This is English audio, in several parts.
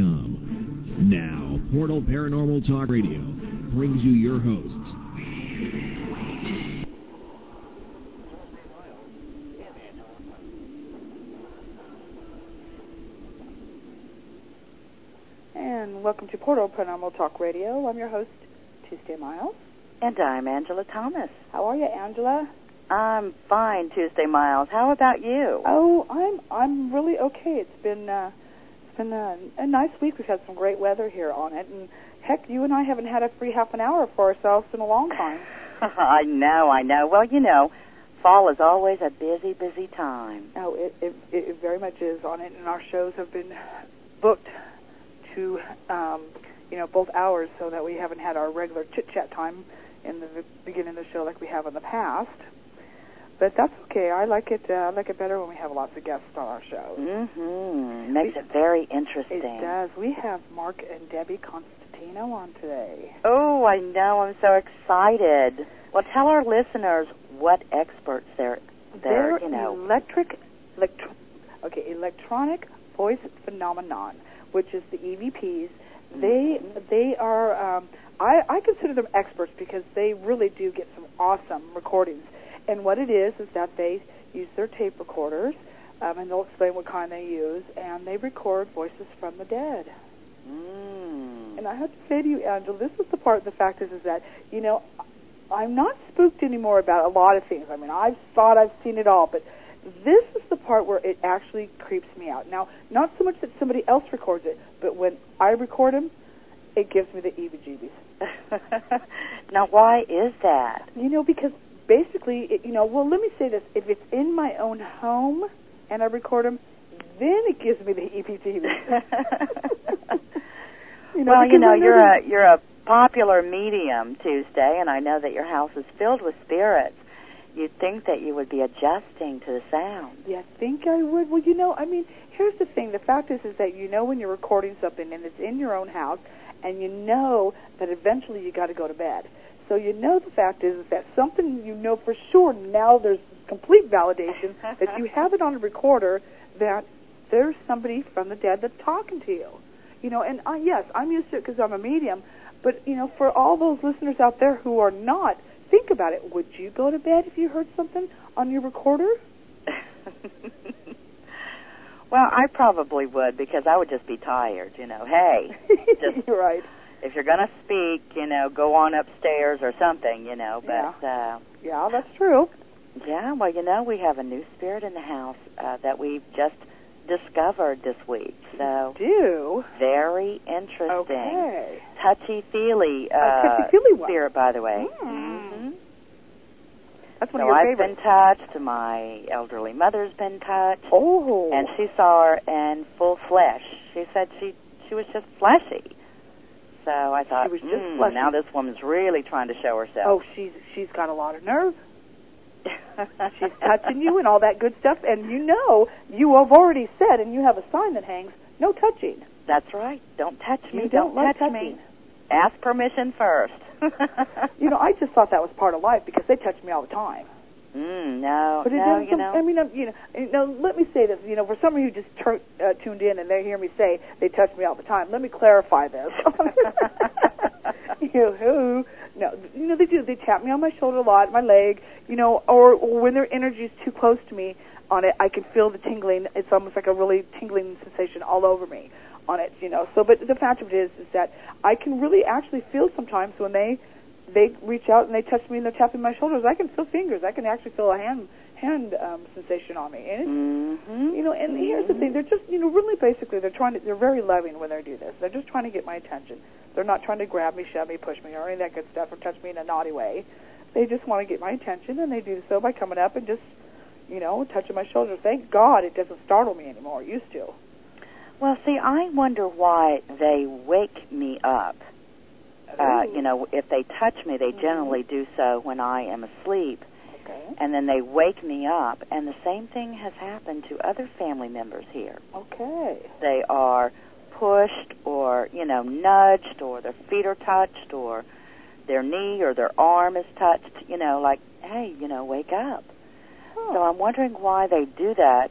Com. Now, Portal Paranormal Talk Radio brings you your hosts. And welcome to Portal Paranormal Talk Radio. I'm your host, Tuesday Miles. And I'm Angela Thomas. How are you, Angela? I'm fine, Tuesday Miles. How about you? Oh, I'm I'm really okay. It's been uh, it's been a, a nice week. We've had some great weather here on it, and heck, you and I haven't had a free half an hour for ourselves in a long time. I know, I know. Well, you know, fall is always a busy, busy time. Oh, it it, it very much is on it, and our shows have been booked to um, you know both hours, so that we haven't had our regular chit chat time in the beginning of the show like we have in the past. But that's okay. I like it. Uh, I like it better when we have lots of guests on our show. Mm-hmm. Makes it very interesting. It does. We have Mark and Debbie Constantino on today. Oh, I know. I'm so excited. Well, tell our listeners what experts they're. They're, They're you know. electric, electro, okay, electronic voice phenomenon, which is the EVPs. They they are. Um, I I consider them experts because they really do get some awesome recordings. And what it is is that they use their tape recorders, um, and they'll explain what kind they use, and they record voices from the dead. Mm. And I have to say to you, Angela, this is the part. The fact is, is that you know, I'm not spooked anymore about a lot of things. I mean, I've thought I've seen it all, but this is the part where it actually creeps me out. Now, not so much that somebody else records it, but when I record them, it gives me the heebie-jeebies. now, why is that? You know, because basically, it, you know, well, let me say this: if it's in my own home and I record them, then it gives me the heebie-jeebies. you know, well, you know, you're a you're a popular medium Tuesday, and I know that your house is filled with spirits. You'd think that you would be adjusting to the sound. Yeah, I think I would? Well, you know, I mean, here's the thing. The fact is, is that you know when you're recording something and it's in your own house, and you know that eventually you got to go to bed. So you know the fact is, is that something you know for sure now. There's complete validation that you have it on a recorder that there's somebody from the dead that's talking to you. You know, and uh, yes, I'm used to it because I'm a medium. But you know, for all those listeners out there who are not, think about it. Would you go to bed if you heard something on your recorder? well, I probably would because I would just be tired. You know, hey, just You're right. If you're gonna speak, you know, go on upstairs or something. You know, but uh, Yeah, that's true. yeah, well, you know, we have a new spirit in the house uh, that we've just discovered this week. So Do very interesting. okay. Touchy feely uh, touchy-feely one. spirit, by the way. Mm. That's one So of your I've favorites. been touched. My elderly mother's been touched, oh, and she saw her in full flesh. She said she she was just fleshy. So I thought, was just "Hmm, fleshy." now this woman's really trying to show herself. oh, she's she's got a lot of nerve. She's touching you and all that good stuff, and you know you have already said, and you have a sign that hangs, no touching. That's right. Don't touch me. You don't like touch touching. me. Ask permission first. You know, I just thought that was part of life because they touch me all the time. Mm, no, But it no, doesn't. you know. I mean, um, you know, know. Let me say this. You know, for somebody who just tur- uh, tuned in and they hear me say they touch me all the time, let me clarify this. you know, who? No, you know they do. They tap me on my shoulder a lot, my leg. You know, or, or when their energy is too close to me on it, I can feel the tingling. It's almost like a really tingling sensation all over me on it. You know. So, but the fact of it is, is that I can really actually feel sometimes when they they reach out and they touch me and they're tapping my shoulders. I can feel fingers. I can actually feel a hand hand um, sensation on me. And it's, mm-hmm. you know, and here's the thing: they're just, you know, really basically they're trying to. They're very loving when they do this. They're just trying to get my attention. They're not trying to grab me, shove me, push me, or any of that good stuff, or touch me in a naughty way. They just want to get my attention, and they do so by coming up and just, you know, touching my shoulder. Thank God it doesn't startle me anymore. It used to. Well, see, I wonder why they wake me up. Uh, you know, if they touch me, they generally do so when I am asleep, Okay. and then they wake me up. And the same thing has happened to other family members here. Okay. They are pushed, or you know, nudged, or their feet are touched, or their knee or their arm is touched. You know, like, hey, you know, wake up. So I'm wondering why they do that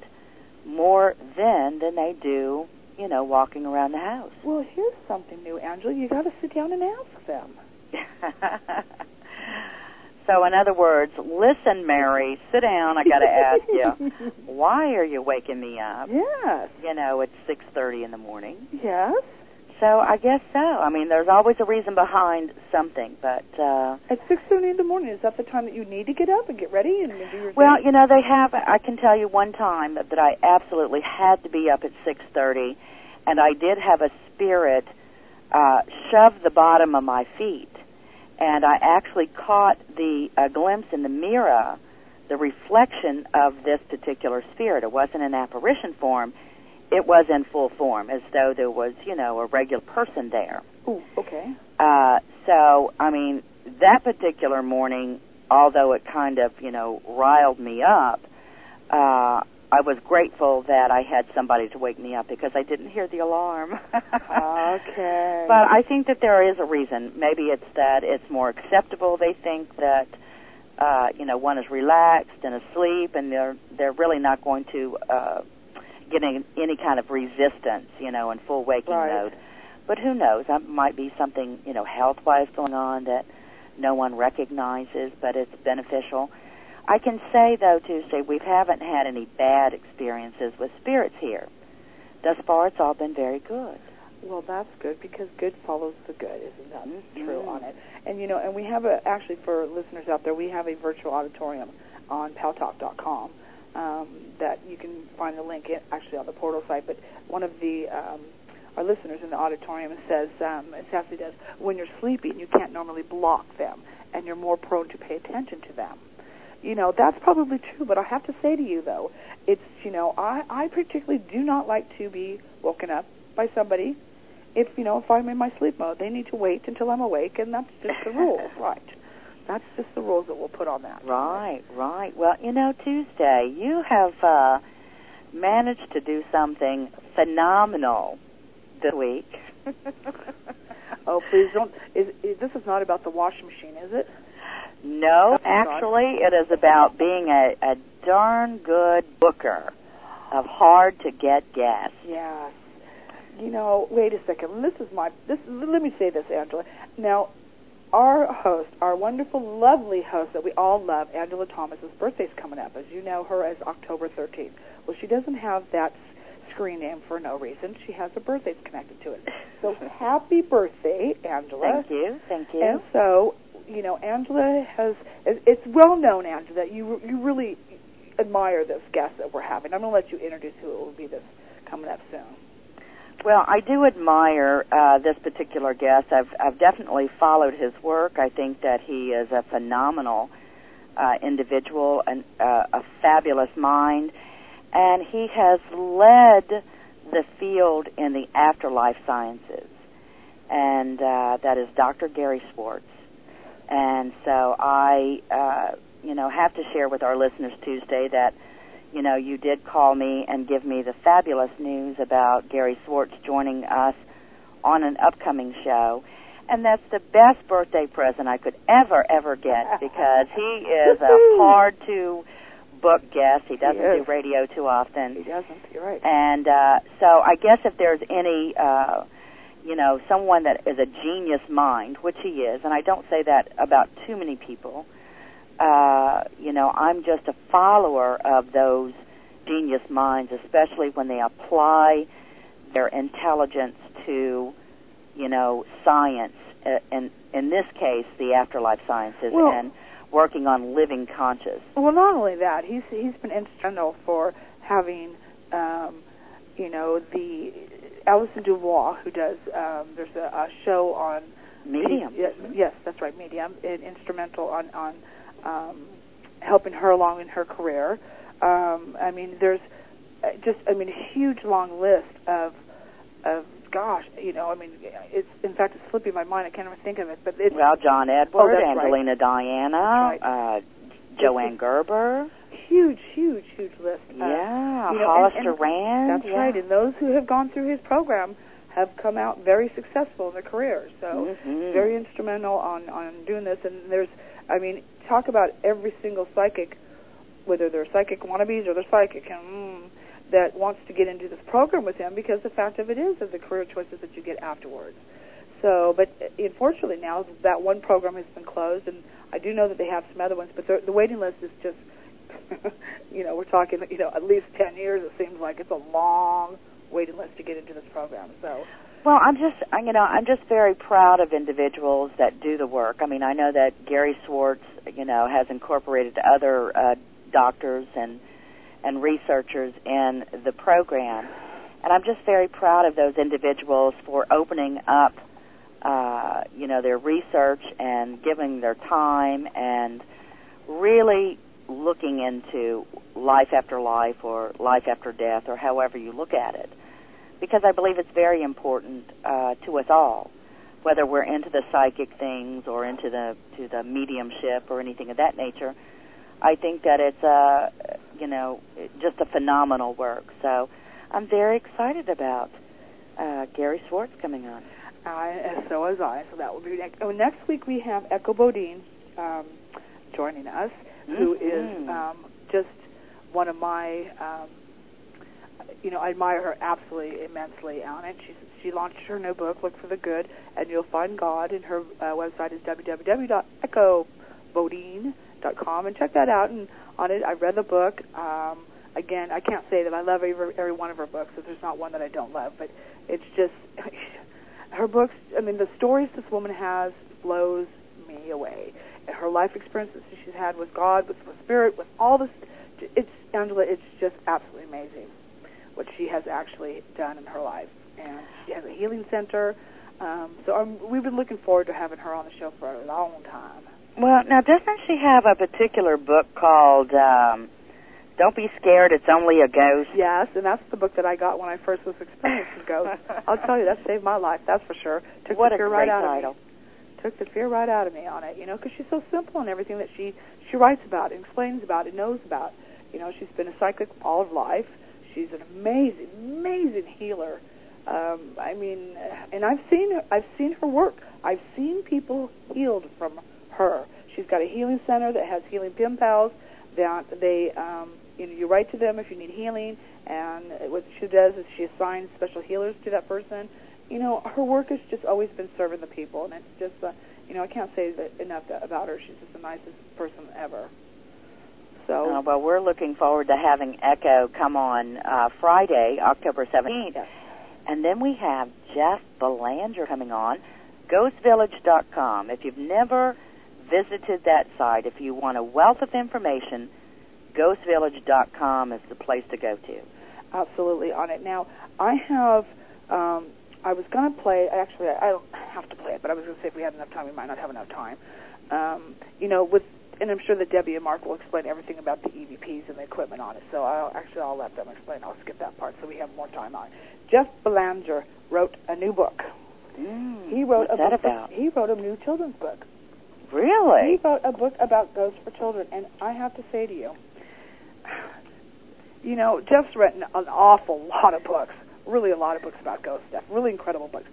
more then than they do, you know, walking around the house. Well, here's something new, Angela. You got to sit down and ask them. so, in other words, listen, Mary, sit down. I got to ask you, why are you waking me up? Yes. You know, it's six thirty in the morning. Yes. So I guess so. I mean, there's always a reason behind something, but uh At six thirty in the morning, is that the time that you need to get up and get ready and do your well, thing? you know, they have I can tell you one time that, that I absolutely had to be up at 6:30 and I did have a spirit uh shove the bottom of my feet and I actually caught the a glimpse in the mirror the reflection of this particular spirit. It wasn't an apparition form. It was in full form, as though there was, you know, a regular person there. Ooh, okay. Uh, so, I mean, that particular morning, although it kind of, you know, riled me up, uh, I was grateful that I had somebody to wake me up because I didn't hear the alarm. Okay. But I think that there is a reason. Maybe it's that it's more acceptable. They think that, uh, you know, one is relaxed and asleep, and they're they're really not going to uh, get any, kind of resistance, you know, in full waking Right. mode. But who knows? That might be something, you know, health-wise going on that no one recognizes, but it's beneficial. I can say though, Tuesday, we haven't had any bad experiences with spirits here. Thus far, it's all been very good. Well, that's good because good follows the good, isn't that true Mhm. on it? And you know, and we have a actually for listeners out there, we have a virtual auditorium on paltalk.com um, that you can find the link in, actually on the portal site. But one of the um, our listeners in the auditorium says, um, as Sassy does, when you're sleeping, you can't normally block them, and you're more prone to pay attention to them. You know, that's probably true, but I have to say to you though, it's you know, I I particularly do not like to be woken up by somebody if you know if I'm in my sleep mode, they need to wait until I'm awake, and that's just the rule, right? That's just the rules that we'll put on that. Right, right. Well, you know, Tuesday, you have uh, managed to do something phenomenal this week. oh, please don't. Is, is this is not about the washing machine, is it? No, Oh, God. actually, it is about being a, a darn good booker of hard to get guests. Yes. You know, wait a second. This is my. This. Let me say this, Angela. Now, our host, our wonderful, lovely host that we all love, Angela Thomas's birthday's coming up. As you know, her as October 13th. Well, she doesn't have that screen name for no reason. She has a birthday connected to it. So, happy birthday, Angela. Thank you, thank you. And so, you know, Angela has, it's well known, Angela, that you you really admire this guest that we're having. I'm going to let you introduce who it will be this coming up soon. Well, I do admire uh, this particular guest. I've I've definitely followed his work. I think that he is a phenomenal uh, individual and uh, a fabulous mind, and he has led the field in the afterlife sciences, and uh, that is Dr. Gary Schwartz. And so I, uh, you know, have to share with our listeners Tuesday that you know, you did call me and give me the fabulous news about Gary Schwartz joining us on an upcoming show. And that's the best birthday present I could ever, ever get because he is a hard to book guest. He doesn't He do radio too often. He doesn't. You're right. And uh, so I guess if there's any, uh, you know, someone that is a genius mind, which he is, and I don't say that about too many people, uh, you know, I'm just a follower of those genius minds, especially when they apply their intelligence to, you know, science, uh, and in this case, the afterlife sciences, Well- and working on living conscious. Well, not only that, he's he's been instrumental for having, um, you know, the Allison DuBois, who does um, there's a, a show on Medium. Yes, yes, that's right, medium. And instrumental on on um, helping her along in her career. Um, I mean, there's uh, just I mean a huge long list of of gosh, you know, I mean, it's in fact it's slipping my mind. I can't even think of it, but it's Well, John Edward, Oh, that's right. Angelina Diana, right. uh, Joanne Gerber. huge, huge, huge list. of- yeah, you know, Hollister and Rand. That's yeah. right, and those who have gone through his program have come out very successful in their careers. So Mhm. very instrumental on on doing this. And there's, I mean, talk about every single psychic, whether they're psychic wannabes or they're psychic, and mm, that wants to get into this program with him because the fact of it is, is the career choices that you get afterwards. So, but unfortunately now that one program has been closed, and I do know that they have some other ones, but the, waiting list is just, you know, we're talking, you know, at least ten years. It seems like it's a long waiting list to get into this program. So, well, I'm just, you know, I'm just very proud of individuals that do the work. I mean, I know that Gary Schwartz, you know, has incorporated other uh, doctors and and researchers in the program, and I'm just very proud of those individuals for opening up, uh, you know, their research and giving their time and really looking into life after life or life after death or however you look at it because I believe it's very important uh, to us all, whether we're into the psychic things or into the to the mediumship or anything of that nature. I think that it's uh, you know just a phenomenal work. So I'm very excited about uh, Gary Schwartz coming on. Uh, so was I. So that will be next. Oh, next week we have Echo Bodine um, joining us, mm-hmm. who is um, just one of my um, you know, I admire her absolutely immensely on it. She she launched her new book, Look for the Good, and You'll Find God. And her uh, website is www.echobodine.com, and check that out. And on it, I read the book. Um, again, I can't say that I love every every one of her books. So there's not one that I don't love, but it's just her books. I mean, the stories this woman has blows me away. And her life experiences she's had with God, with the Spirit, with all this. It's Angela. It's just absolutely amazing what she has actually done in her life. And she has a healing center. Um, so um, we've been looking forward to having her on the show for a long time. Well, now doesn't she have a particular book called um, "Don't Be Scared, It's Only a Ghost"? Yes, and that's the book that I got when I first was experiencing ghosts. I'll tell you, that saved my life. That's for sure. Took what the fear right out title. of me. Took the fear right out of me on it. You know, because she's so simple in everything that she she writes about, and explains about, and knows about. You know, she's been a psychic all of life. She's an amazing, amazing healer. Um, I mean, and I've seen I've seen her work. I've seen people healed from her. She's got a healing center that has healing pen pals that they um, you know you write to them if you need healing, and what she does is she assigns special healers to that person. You know, her work has just always been serving the people, and it's just uh, you know I can't say enough about her. She's just the nicest person ever. So, uh, well, we're looking forward to having Echo come on uh, Friday, October 17th. Yes. And then we have Jeff Belanger coming on, ghostvillage.com. If you've never visited that site, if you want a wealth of information, ghostvillage.com is the place to go to. absolutely on it. Now, I have. Um, I was going to play. Actually, I don't have to play it, but I was going to say if we had enough time, we might not have enough time. Um, you know, with and I'm sure that Debbie and Mark will explain everything about the EVPs and the equipment on it. So I'll actually I'll let them explain. I'll skip that part so we have more time on it. Jeff Belanger wrote a new book. Mm, He wrote what's a that book. about? He wrote a new children's book. Really? He wrote a book about ghosts for children, and I have to say to you, you know, Jeff's written an awful lot of books, really a lot of books about ghost stuff, really incredible books.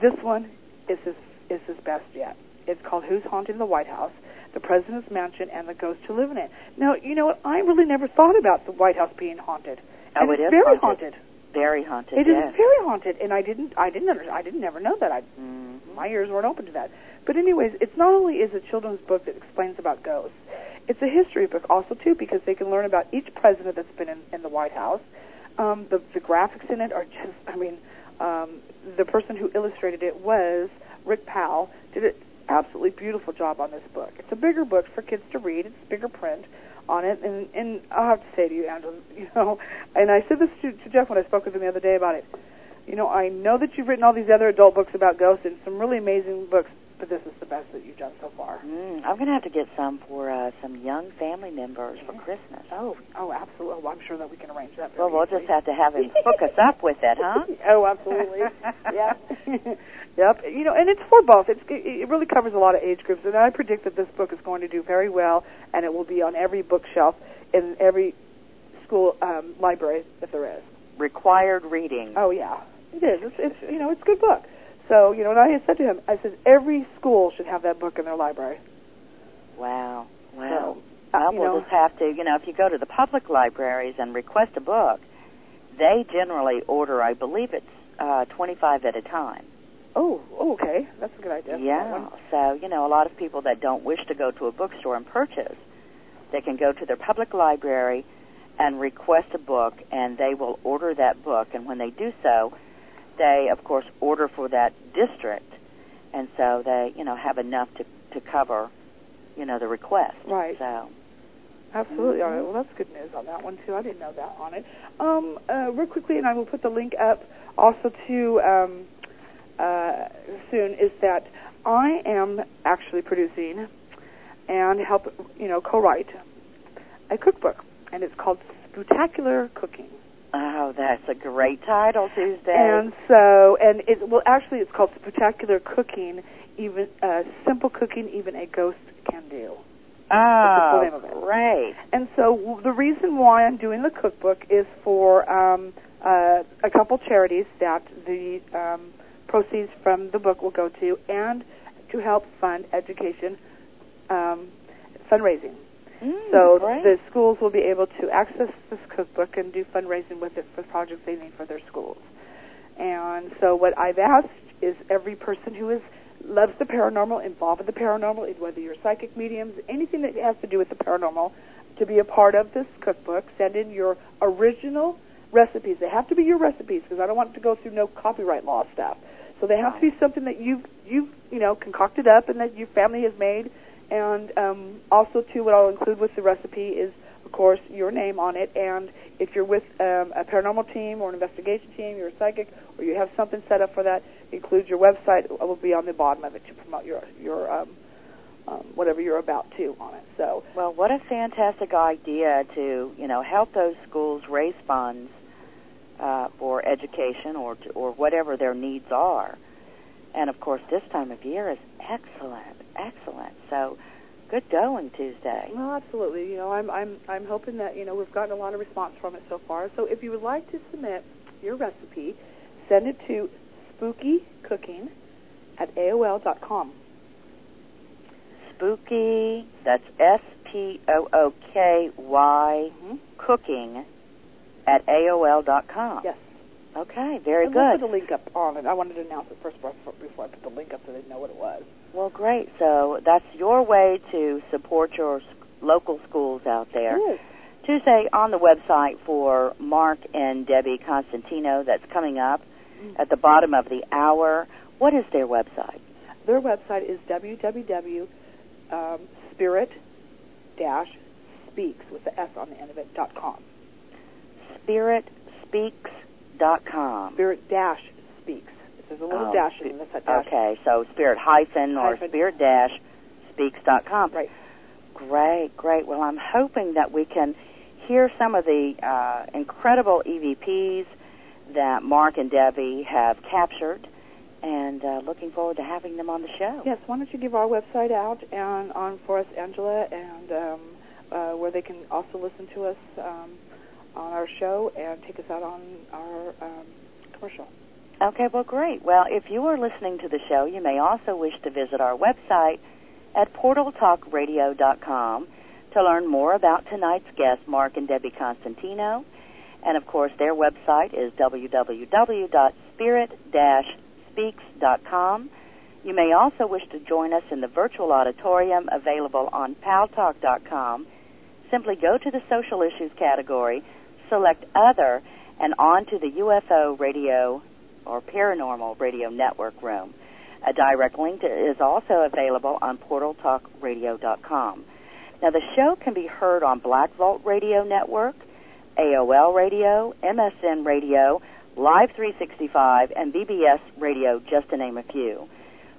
This one is his is his best yet. It's called Who's Haunting the White House, the President's Mansion, and the Ghosts Who Live in It. Now, you know what? I really never thought about the White House being haunted. Oh, it it's is very haunted. Very haunted. It is yes. very haunted, and I didn't, I didn't, under, I didn't never know that. I, Mhm. my ears weren't open to that. But anyways, it's not only is a children's book that explains about ghosts, it's a history book also too because they can learn about each president that's been in, in the White House. Um, the the graphics in it are just, I mean, um, the person who illustrated it was Rick Powell. Did an absolutely beautiful job on this book. It's a bigger book for kids to read. It's bigger print on it, and and I'll have to say to you, Angela, you know, and I said this to, to Jeff when I spoke with him the other day about it. You know, I know that you've written all these other adult books about ghosts and some really amazing books, but this is the best that you've done so far. Mm, I'm going to have to get some for uh, some young family members for Christmas. Oh, oh, absolutely. Well, I'm sure that we can arrange that. Well, we'll easily. just have to have him hook us up with it, huh? oh, absolutely. yep. yep. You know, and it's for both. It's it it really covers a lot of age groups, and I predict that this book is going to do very well, and it will be on every bookshelf in every school um, library if there is. Required reading. Oh yeah, it is. It's, it's you know it's a good book. So you know, and I had said to him, I said every school should have that book in their library. Wow. Wow. So, well, we'll know, just have to, you know, if you go to the public libraries and request a book, they generally order, I believe it's uh, 25 at a time. Oh, oh, okay. That's a good idea. Yeah. So, you know, a lot of people that don't wish to go to a bookstore and purchase, they can go to their public library and request a book, and they will order that book. And when they do so, they, of course, order for that district, and so they, you know, have enough to to cover, you know, the request. Right. So. Absolutely. All right. Well, that's good news on that one too. I didn't know that on it. Um, uh, real quickly, and I will put the link up also to um, uh, soon. Is that I am actually producing and help you know co-write a cookbook, and it's called Spectacular Cooking. Oh, that's a great title, Tuesday. And so, and it well, actually, it's called Spectacular Cooking. Even uh, simple cooking, even a ghost can do. oh, great. And so w- the reason why I'm doing the cookbook is for um, uh, a couple charities that the um, proceeds from the book will go to, and to help fund education um, fundraising. Mm, So great. the schools will be able to access this cookbook and do fundraising with it for projects they need for their schools. And so what I've asked is every person who is loves the paranormal, involved with the paranormal, whether you're psychic mediums, anything that has to do with the paranormal, to be a part of this cookbook. Send in your original recipes. They have to be your recipes because I don't want to go through no copyright law stuff. So they have to be something that you've you've you know concocted up and that your family has made. And um, also, too, what I'll include with the recipe is, of course, your name on it. And if you're with um, a paranormal team or an investigation team, you're a psychic, or you have something set up for that, include your website. It will be on the bottom of it to promote your your um, um, whatever you're about to on it. So Well, what a fantastic idea to you know help those schools raise funds uh, for education or or whatever their needs are, and of course this time of year is excellent, excellent. So good going Tuesday. Well, absolutely. You know, I'm I'm I'm hoping that you know we've gotten a lot of response from it so far. So if you would like to submit your recipe, send it to spookycooking at aol dot com. Spooky. That's S P O O K Y Mhm. cooking at AOL dot com. Yes. Okay, very and We'll good. put the link up on it. I wanted to announce it first before before I put the link up so they know what it was. Well, great. So that's your way to support your local schools out there. Is. Tuesday on the website for Mark and Debbie Constantino that's coming up Mm. at the bottom of the hour. What is their website? Their website is www um, spirit dash speaks with the S on the end of it dot com. SpiritSpeaks.com. Spirit dash speaks. There's a little Oh, dash in this dash. Okay, so spirit hyphen or Hyphen. spirit dash speaks.com. Right. Great, great. Well, I'm hoping that we can hear some of the uh, incredible EVPs that Mark and Debbie have captured, and uh, looking forward to having them on the show. Yes, why don't you give our website out and on for us, Angela, and um, uh, where they can also listen to us um, on our show and take us out on our um, commercial. Okay, well, great. Well, if you are listening to the show, you may also wish to visit our website at portaltalkradio.com to learn more about tonight's guests, Mark and Debbie Constantino. And of course, their website is www.spirit-speaks.com. You may also wish to join us in the virtual auditorium available on paltalk.com. Simply go to the social issues category, select other, and on to the UFO radio or paranormal radio network room. A direct link is also available on portaltalkradio.com. Now, the show can be heard on Black Vault Radio Network, AOL Radio, MSN Radio, Live 365, and BBS Radio, just to name a few.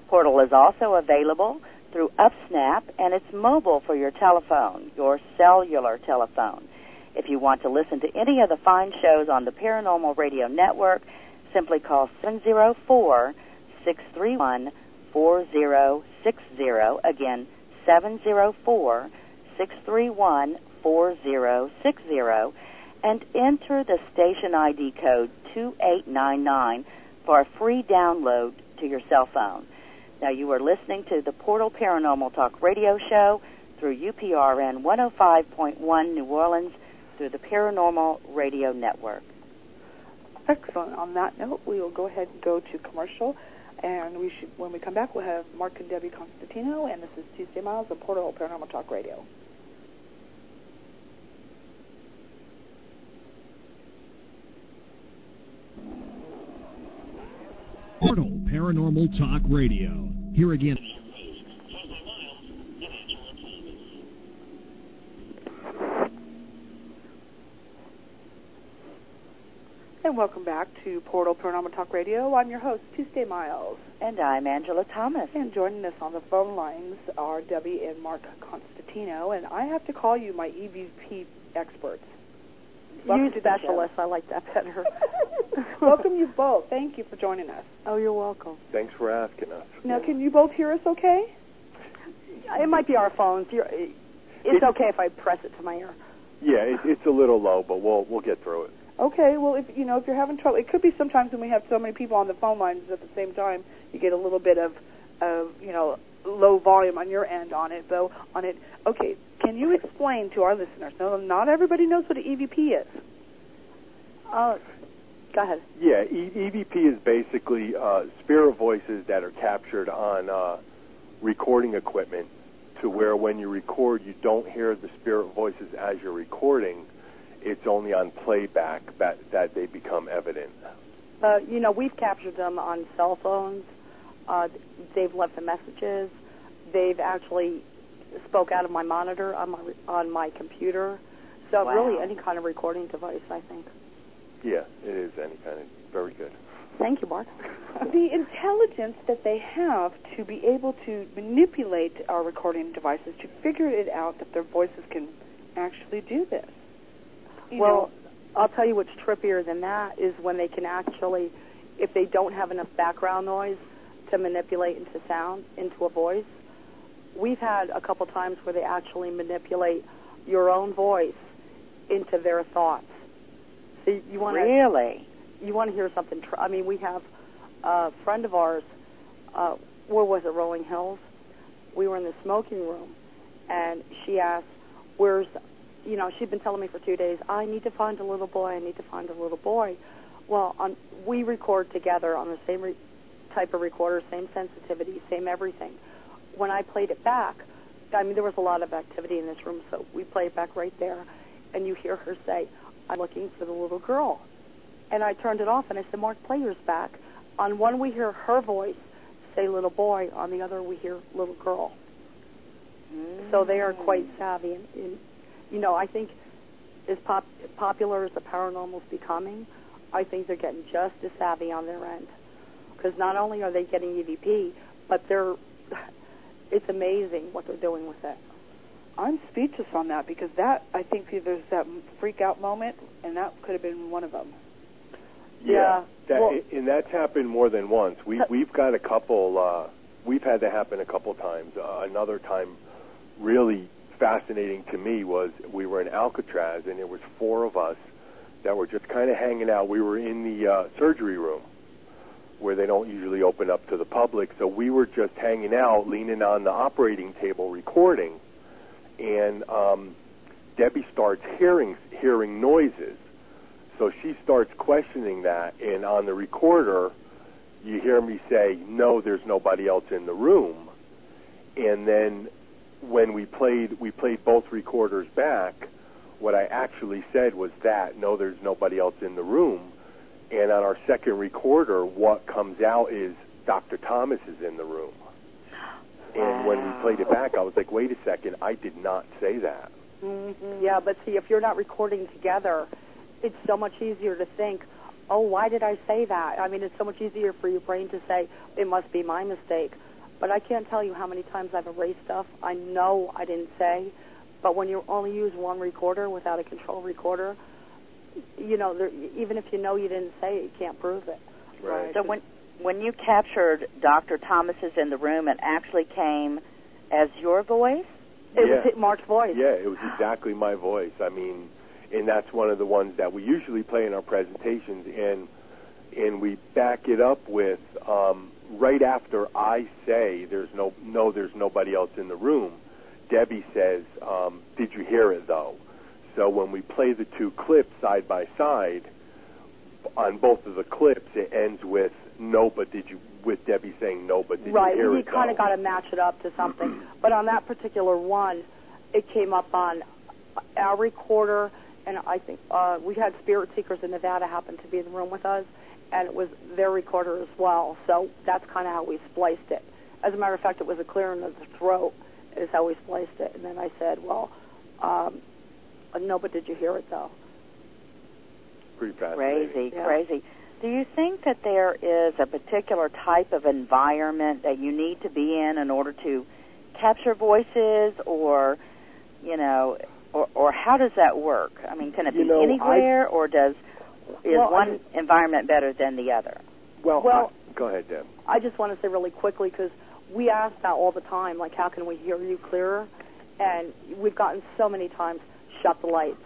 Portal is also available through UpSnap, and it's mobile for your telephone, your cellular telephone. If you want to listen to any of the fine shows on the Paranormal Radio Network, simply call 704 631 4060. Again, 704 631 4060. And enter the station ID code 2899 for a free download to your cell phone. Now, you are listening to the Portal Paranormal Talk radio show through UPRN 105.1 New Orleans through the Paranormal Radio Network. Excellent. On that note, we will go ahead and go to commercial. And we should, when we come back, we'll have Mark and Debbie Constantino, and this is Tuesday Miles of Portal Paranormal Talk Radio. Portal Paranormal Talk Radio. Here again. And welcome back to Portal Paranormal Talk Radio. I'm your host, Tuesday Miles. And I'm Angela Thomas. And joining us on the phone lines are Debbie and Mark Constantino. And I have to call you my EVP experts. Welcome you to the specialist. I like that better. Welcome you both. Thank you for joining us. Oh, you're welcome. Thanks for asking us. Now, can you both hear us okay? It might be our phones. You're, it's It- okay if I press it to my ear. Yeah, it, it's a little low, but we'll we'll get through it. Okay, well, if you know if you're having trouble, it could be sometimes when we have so many people on the phone lines at the same time, you get a little bit of, of you know, low volume on your end on it. Though on it, okay, can you explain to our listeners? No, not everybody knows what an EVP is. Uh, go ahead. Yeah, e- EVP is basically uh, spirit voices that are captured on uh, recording equipment, to where when you record, you don't hear the spirit voices as you're recording. It's only on playback that that they become evident. Uh, you know, we've captured them on cell phones. Uh, they've left the messages. They've actually spoke out of my monitor on my on my computer. So Wow. really, any kind of recording device, I think. Yeah, it is any kind of very good. Thank you, Mark. the intelligence that they have to be able to manipulate our recording devices to figure it out that their voices can actually do this. You well, know, I'll tell you what's trippier than that is when they can actually, if they don't have enough background noise to manipulate into sound, into a voice. We've had a couple times where they actually manipulate your own voice into their thoughts. So you want to Really? you want to hear something. Tr- I mean, we have a friend of ours. Uh, where was it? Rolling Hills. We were in the smoking room, and she asked, "Where's?" You know, she'd been telling me for two days, "I need to find a little boy. I need to find a little boy." Well, on, we record together on the same re- type of recorder, same sensitivity, same everything. When I played it back, I mean, there was a lot of activity in this room, so we played it back right there, and you hear her say, "I'm looking for the little girl." and I turned it off and I said, Mark, play yours back. On one we hear her voice say little boy, on the other we hear little girl. So they are quite mm. savvy. And, and you know, I think as pop, popular as the paranormal's becoming, I think they're getting just as savvy on their end. Because not only are they getting EVP, but they're, it's amazing what they're doing with it. I'm speechless on that because that I think there's that freak out moment, and that could have been one of them. Yeah, that, well- and that's happened more than once. We we've got a couple. Uh, we've had that happen a couple times. Uh, another time, really fascinating to me was we were in Alcatraz, and there was four of us that were just kind of hanging out. We were in the uh, surgery room where they don't usually open up to the public, so we were just hanging out, leaning on the operating table, recording, and um, Debbie starts hearing hearing noises. So she starts questioning that, and on the recorder, you hear me say, "No, there's nobody else in the room." And then when we played, we played both recorders back. What I actually said was that, "No, there's nobody else in the room." And on our second recorder, what comes out is Dr. Thomas is in the room. And when we played it back, I was like, "Wait a second, I did not say that." Mm-hmm. Yeah, but see, if you're not recording together, it's so much easier to think, oh, why did I say that? I mean, it's so much easier for your brain to say, it must be my mistake. But I can't tell you how many times I've erased stuff I know I didn't say. But when you only use one recorder without a control recorder, you know, there, even if you know you didn't say it, you can't prove it. Right. So when when you captured Dr. Thomas's in the room, it actually came as your voice. It Yeah. was Mark's voice. Yeah, it was exactly my voice. I mean, and that's one of the ones that we usually play in our presentations, and and we back it up with um, right after I say there's no no there's nobody else in the room. Debbie says, um, "Did you hear it though?" So when we play the two clips side by side, on both of the clips, it ends with no, but did you? With Debbie saying no, but did right. you hear it? kind of got to match it up to something. but on that particular one, it came up on our recorder, and I think uh, we had Spirit Seekers in Nevada happen to be in the room with us, and it was their recorder as well. So that's kind of how we spliced it. As a matter of fact, it was a clearing of the throat is how we spliced it. And then I said, well, um, no, but did you hear it though? Pretty fascinating. Crazy, Yeah. crazy. Do you think that there is a particular type of environment that you need to be in in order to capture voices, or you know, or, or how does that work? I mean, can it You be know, I- anywhere, or does is Well, one environment better than the other? Well, Well- I- go ahead, Deb. I just want to say really quickly because we ask that all the time, like, how can we hear you clearer? And we've gotten so many times, shut the lights.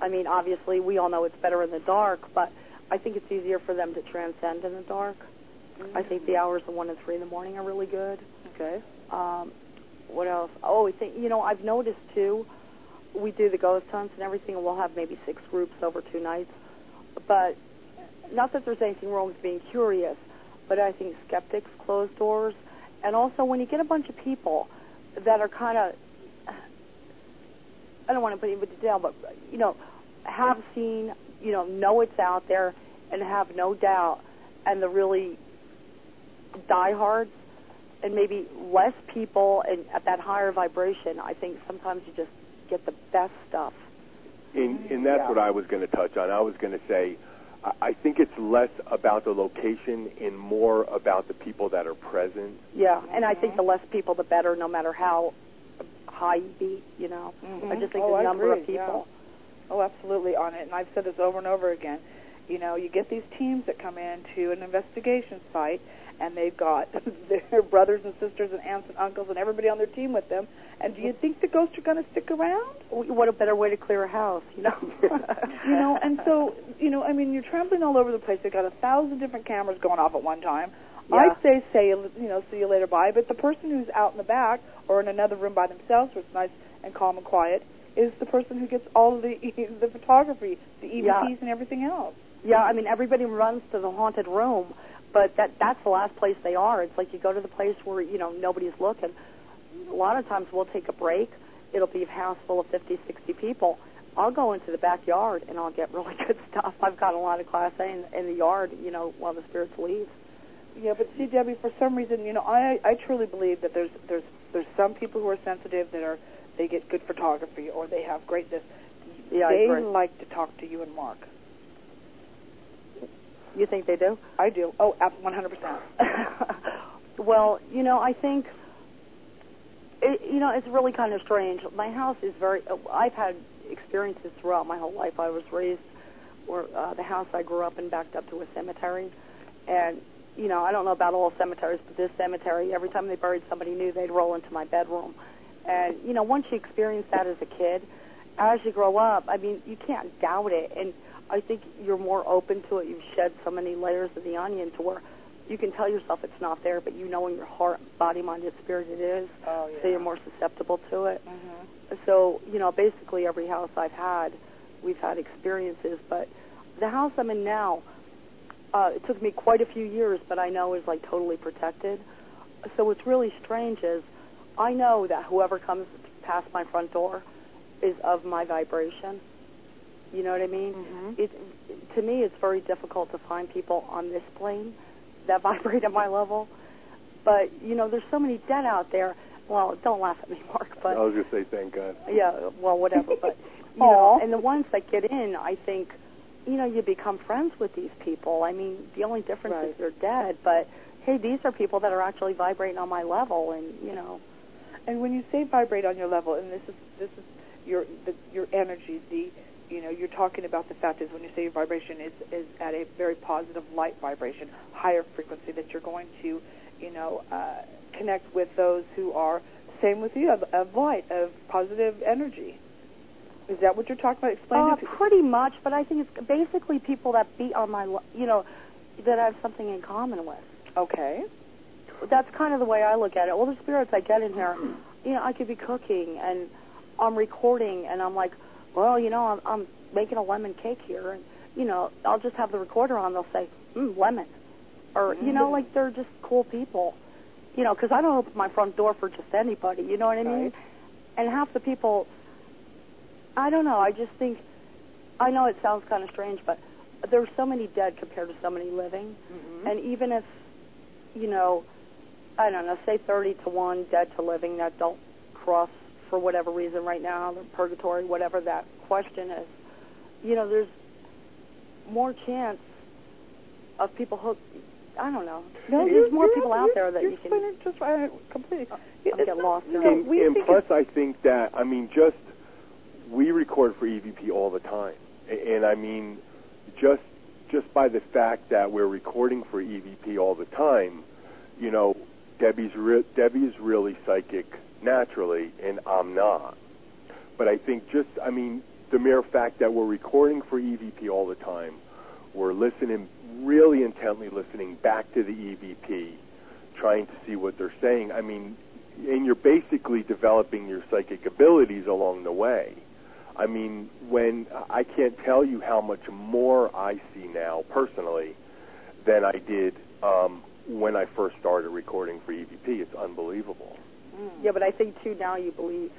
I mean, obviously, we all know it's better in the dark, but I think it's easier for them to transcend in the dark. I think the hours of one and three in the morning are really good. Okay. Um, what else? Oh, I think you know I've noticed too. We do the ghost hunts and everything, and we'll have maybe six groups over two nights. But not that there's anything wrong with being curious, but I think skeptics close doors, and also when you get a bunch of people that are kind of I don't want to put anybody down, but you know, have seen, you know, know it's out there, and have no doubt, and the really diehards, and maybe less people, and at that higher vibration, I think sometimes you just get the best stuff. And, and that's Yeah. what I was going to touch on. I was going to say, I- I think it's less about the location and more about the people that are present. Yeah, and I think the less people, the better, no matter how high you beat. You know, Mhm. I just think Oh, the I number of agree, yeah. people. Oh, absolutely on it. And I've said this over and over again. You know, you get these teams that come into an investigation site, and they've got their brothers and sisters and aunts and uncles and everybody on their team with them. And do you think the ghosts are going to stick around? What a better way to clear a house, you know? you know, and so you know, I mean, you're trampling all over the place. They've got a thousand different cameras going off at one time. Yeah. I'd say, say, you know, see you later, bye. But the person who's out in the back or in another room by themselves, where it's nice and calm and quiet, is the person who gets all the the photography, the EVPs, Yeah. and everything else. Yeah, I mean everybody runs to the haunted room, but that that's the last place they are. It's like you go to the place where you know nobody's looking. A lot of times we'll take a break. It'll be a house full of 50, 60 people. I'll go into the backyard and I'll get really good stuff. I've got a lot of class A in, in the yard, you know, while the spirits leave. Yeah, but see, Debbie, for some reason, you know, I I truly believe that there's there's there's some people who are sensitive that are they get good photography or they have great this. Yeah, I they agree. like to talk to you and Mark. You think they do? I do. Oh, Oh, one hundred percent. well, you know, I think it, you know it's really kind of strange. My house is very. I've had experiences throughout my whole life. I was raised where uh, the house I grew up in backed up to a cemetery, and you know I don't know about all cemeteries, but this cemetery, every time they buried somebody new, they'd roll into my bedroom, and you know once you experience that as a kid, as you grow up, I mean you can't doubt it, and I think you're more open to it. You've shed so many layers of the onion to where you can tell yourself it's not there, but you know in your heart, body, mind, and spirit it is. Oh So you're more susceptible to it. Mm-hmm. So you know, basically every house I've had, we've had experiences. But the house I'm in now, uh, it took me quite a few years, but I know is like totally protected. So what's really strange is, I know that whoever comes past my front door is of my vibration. You know what I mean? Mhm. It to me, it's very difficult to find people on this plane that vibrate at my level. But you know, there's so many dead out there. Well, don't laugh at me, Mark. But I was going to say, thank God. yeah, well, whatever. But you know, and the ones that get in, I think, you know, you become friends with these people. I mean, the only difference Right. is they're dead, but hey, these are people that are actually vibrating on my level, and you know, And when you say vibrate on your level, and this is this is your the, your energy, the you know you're talking about the fact is when you say your vibration is is at a very positive light vibration, higher frequency that you're going to you know uh, connect with those who are same with you of, of light of positive energy. Is that what you're talking about? Explain uh, it. pretty much. But I think it's basically people that beat on my, you know, that I have something in common with. Okay. that's kind of the way I look at it. All the spirits I get in here, you know, I could be cooking and I'm recording and I'm like, well, you know, I'm, I'm making a lemon cake here, and you know, I'll just have the recorder on. They'll say, mm, lemon, or you know, like they're just cool people. You know, because I don't open my front door for just anybody. You know what I mean? Right. And half the people, I don't know. I just think, I know it sounds kind of strange, but there's so many dead compared to so many living. Mhm. And even if, you know, I don't know, say 30 to 1 dead to living that don't cross for whatever reason right now, the purgatory, whatever that question is, you know, there's more chance of people hooked. I don't know. No, there's more people out there that you're you can. explaining it just right, completely. Uh, I'm It's getting lost you in know, and, we and think plus, I think that I mean, just we record for EVP all the time, and I mean, just just by the fact that we're recording for EVP all the time, you know, Debbie's re- Debbie's really psychic naturally, and I'm not. But I think just I mean, the mere fact that we're recording for EVP all the time, we're listening really intently, listening back to the EVP, trying to see what they're saying. I mean, and you're basically developing your psychic abilities along the way. I mean, when I can't tell you how much more I see now personally than I did um, when I first started recording for EVP. It's unbelievable. Mm. Yeah, but I think too now you believe.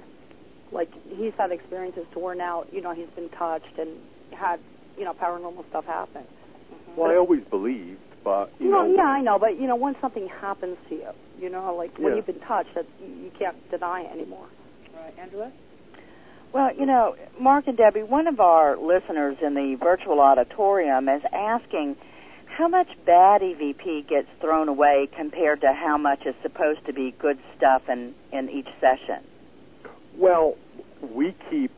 Like he's had experiences to where now you know he's been touched and had you know paranormal stuff happen. Mm-hmm. Well, I always believed, but you no, know, yeah, I know, but you know when something happens to you, you know, like when you've been touched, that you, you can't deny it anymore. Right, Angela? Well, you know, Mark and Debbie, one of our listeners in the virtual auditorium is asking how much bad EVP gets thrown away compared to how much is supposed to be good stuff in, in each session. well, we keep,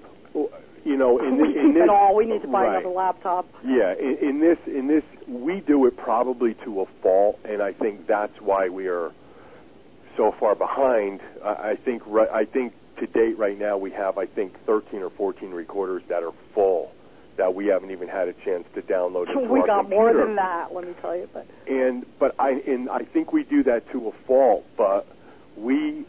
you know, in, we thi- in keep this, it all. We need to buy right. another laptop. Yeah, in, in this, in this, we do it probably to a fault, and I think that's why we are so far behind. I, I think, ri- I think to date, right now, we have, I think, 13 or 14 recorders that are full that we haven't even had a chance to download. Into we got more than that. Let me tell you, but and but I and I think we do that to a fault. But we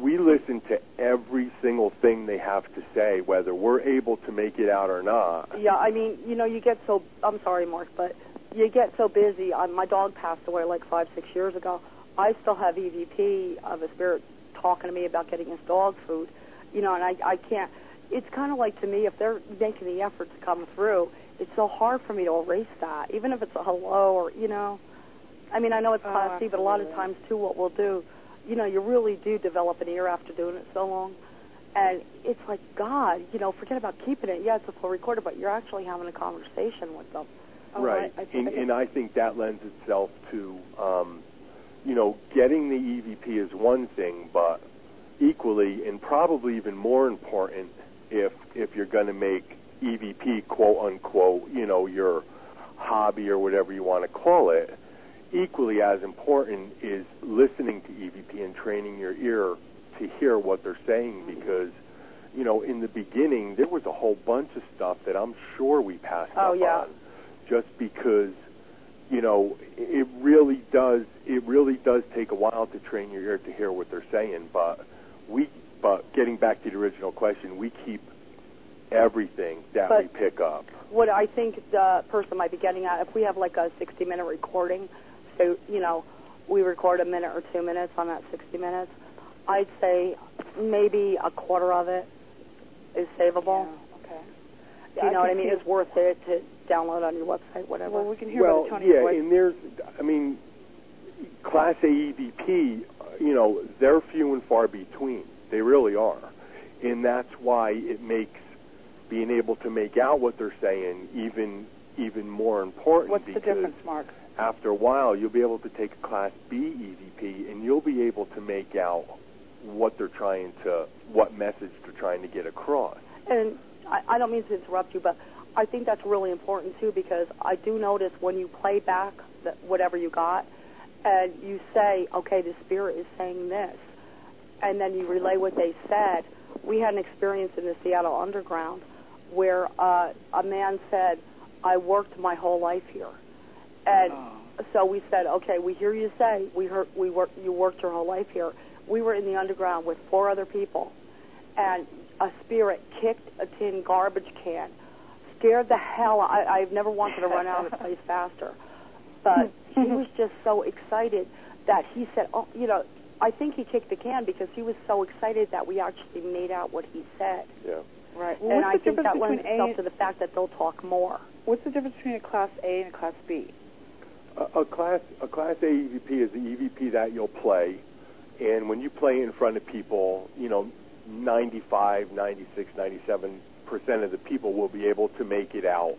we listen to every single thing they have to say, whether we're able to make it out or not. yeah, I mean, you know, you get so. I'm sorry, Mark, but you get so busy. Uh, my dog passed away like five, six years ago. I still have EVP of a spirit talking to me about getting his dog food. You know, and I I can't. It's kind of like to me if they're making the effort to come through, it's so hard for me to erase that, even if it's a hello or you know. I mean, I know it's Oh, classy, but a lot of times too, what we'll do, you know, you really do develop an ear after doing it so long. And it's like, God, you know, forget about keeping it. Yeah, it's a full recorder, but you're actually having a conversation with them. Oh, right, I- I- and, I think- and I think that lends itself to, um, you know, getting the EVP is one thing, but equally and probably even more important if if you're going to make EVP quote unquote, you know, your hobby or whatever you want to call it. Equally as important is listening to EVP and training your ear to hear what they're saying because you know, in the beginning, there was a whole bunch of stuff that I'm sure we passed Oh, up yeah. on, just because, you know, it really does. It really does take a while to train your ear to hear what they're saying. But we, but getting back to the original question, we keep everything that But- we pick up. What I think the person might be getting at, if we have like a 60 minute recording, so, you know, we record a minute or two minutes on that 60 minutes, I'd say maybe a quarter of it is savable. Yeah, okay. Do you know what I mean? It's worth it to download on your website, whatever. Well, we can hear well, about the Tony yeah, voice. and there's, I mean, Class A EVP, you know, they're few and far between. They really are, and that's why it makes being able to make out what they're saying even even more important. What's the difference, Mark? after a while, you'll be able to take a Class B EVP, and you'll be able to make out what they're trying to, what message they're trying to get across. And I, I don't mean to interrupt you, but I think that's really important too because I do notice when you play back the, whatever you got, and you say, "Okay, the spirit is saying this," and then you relay what they said. We had an experience in the Seattle Underground where uh, a man said, "I worked my whole life here," and so we said, "Okay, we hear you say we heard we worked you worked your whole life here." We were in the underground with four other people, and a spirit kicked a tin garbage can, scared the hell. I, I've never wanted to run out of the place faster, but he was just so excited that he said, "Oh, you know." I think he kicked the can because he was so excited that we actually made out what he said. Yeah. Right. Well, and I think that lends itself A? to the fact that they'll talk more. What's the difference between a class A and a class B? A, a class a class A EVP is the EVP that you'll play, and when you play in front of people, you know, 95, 96, 97 percent of the people will be able to make it out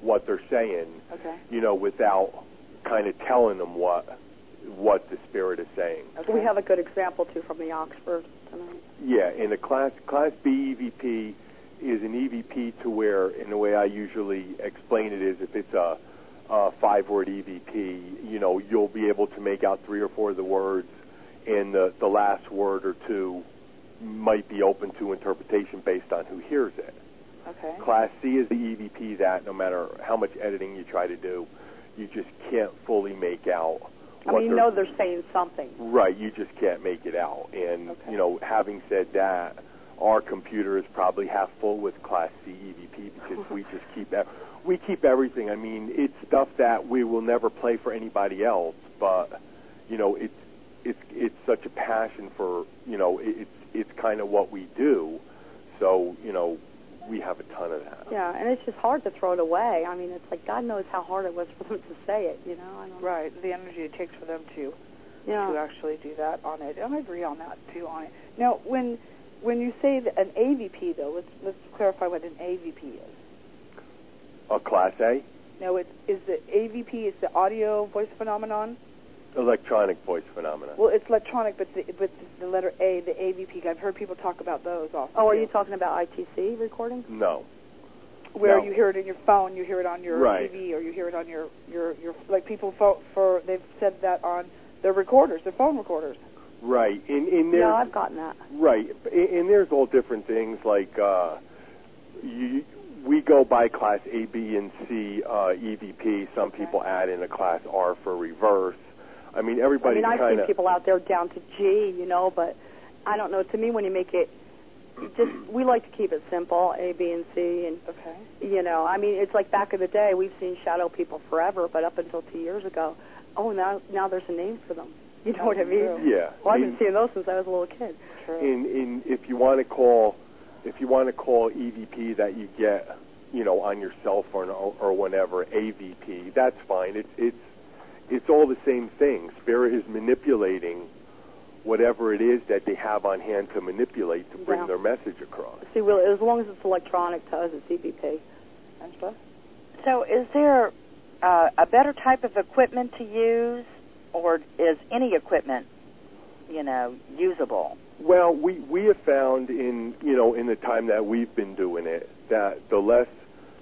what they're saying, Okay. you know, without kind of telling them what what the spirit is saying. Okay. We have a good example too from the Oxford tonight. Yeah, in a class class B EVP is an EVP to where, in the way I usually explain it, is if it's a, a five word EVP, you know, you'll be able to make out three or four of the words, and the the last word or two might be open to interpretation based on who hears it. Okay. Class C is the EVP that no matter how much editing you try to do, you just can't fully make out. I mean, you know they're saying something. Right, you just can't make it out. And Okay. you know, having said that, our computer is probably half full with Class C EVP because we just keep we keep everything. I mean, it's stuff that we will never play for anybody else, but you know, it's it's it's such a passion for you know, it's it's kind of what we do. So you know, we have a ton of that. Yeah, and it's just hard to throw it away. I mean, it's like God knows how hard it was for them to say it. You know, I don't. Right. The energy it takes for them to to actually do that on it. And I agree on that too on it. Now, when when you say that an AVP though, let's let's clarify what an AVP is. A Class A No, it is the AVP is the audio voice phenomenon. Electronic voice phenomena. Well, it's electronic, but the, but the letter A, the AVP. I've heard people talk about those also. Oh, are you talking about ITC recording? No. where No. you hear it in your phone, you hear it on your Right. TV, or you hear it on your your your like people for, for they've said that on their recorders, their phone recorders. Right. In in there. Yeah, I've gotten that. Right, and and there's all different things like uh, you, we go by class A, B, and C uh, EVP. Some Okay. people add in a class R for reverse. I mean, everybody. I mean, I've kind seen people out there down to G, you know, but I don't know. To me, when you make it, it just we like to keep it simple, A, B, and C, and Okay. you know, I mean, it's like back in the day, we've seen shadow people forever, but up until two years ago, oh, now now there's a name for them. You know what I mean? True. yeah. Well, I've been seeing those since I was a little kid. True. in in if you want to call if you want to call EVP that you get you know on your cell phone or, or whenever AVP, that's fine. It's it's it's all the same thing. Spirit is manipulating whatever it is that they have on hand to manipulate to bring Yeah. their message across. See, well, as long as it's electronic to us, it's EVP. Angela? So, is there uh, a better type of equipment to use, or is any equipment, you know, usable? Well, we we have found in you know in the time that we've been doing it that the less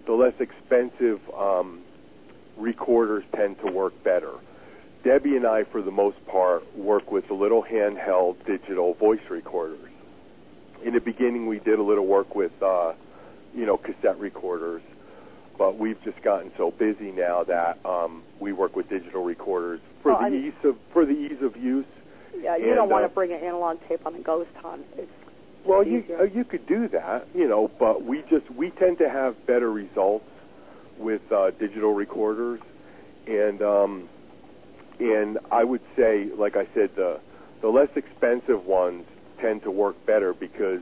the less expensive um, recorders tend to work better. Debbie and I, for the most part, work with the little handheld digital voice recorders. In the beginning, we did a little work with uh, you know cassette recorders, but we've just gotten so busy now that um, we work with digital recorders for Well, the I mean- ease of for the ease of use. Yeah, you And, don't want uh, to bring an analog tape on a ghost hunt. It's Well, you easier. uh, you could do that, you know, but we just we tend to have better results with uh, digital recorders, and um, and I would say, like I said, the the less expensive ones tend to work better because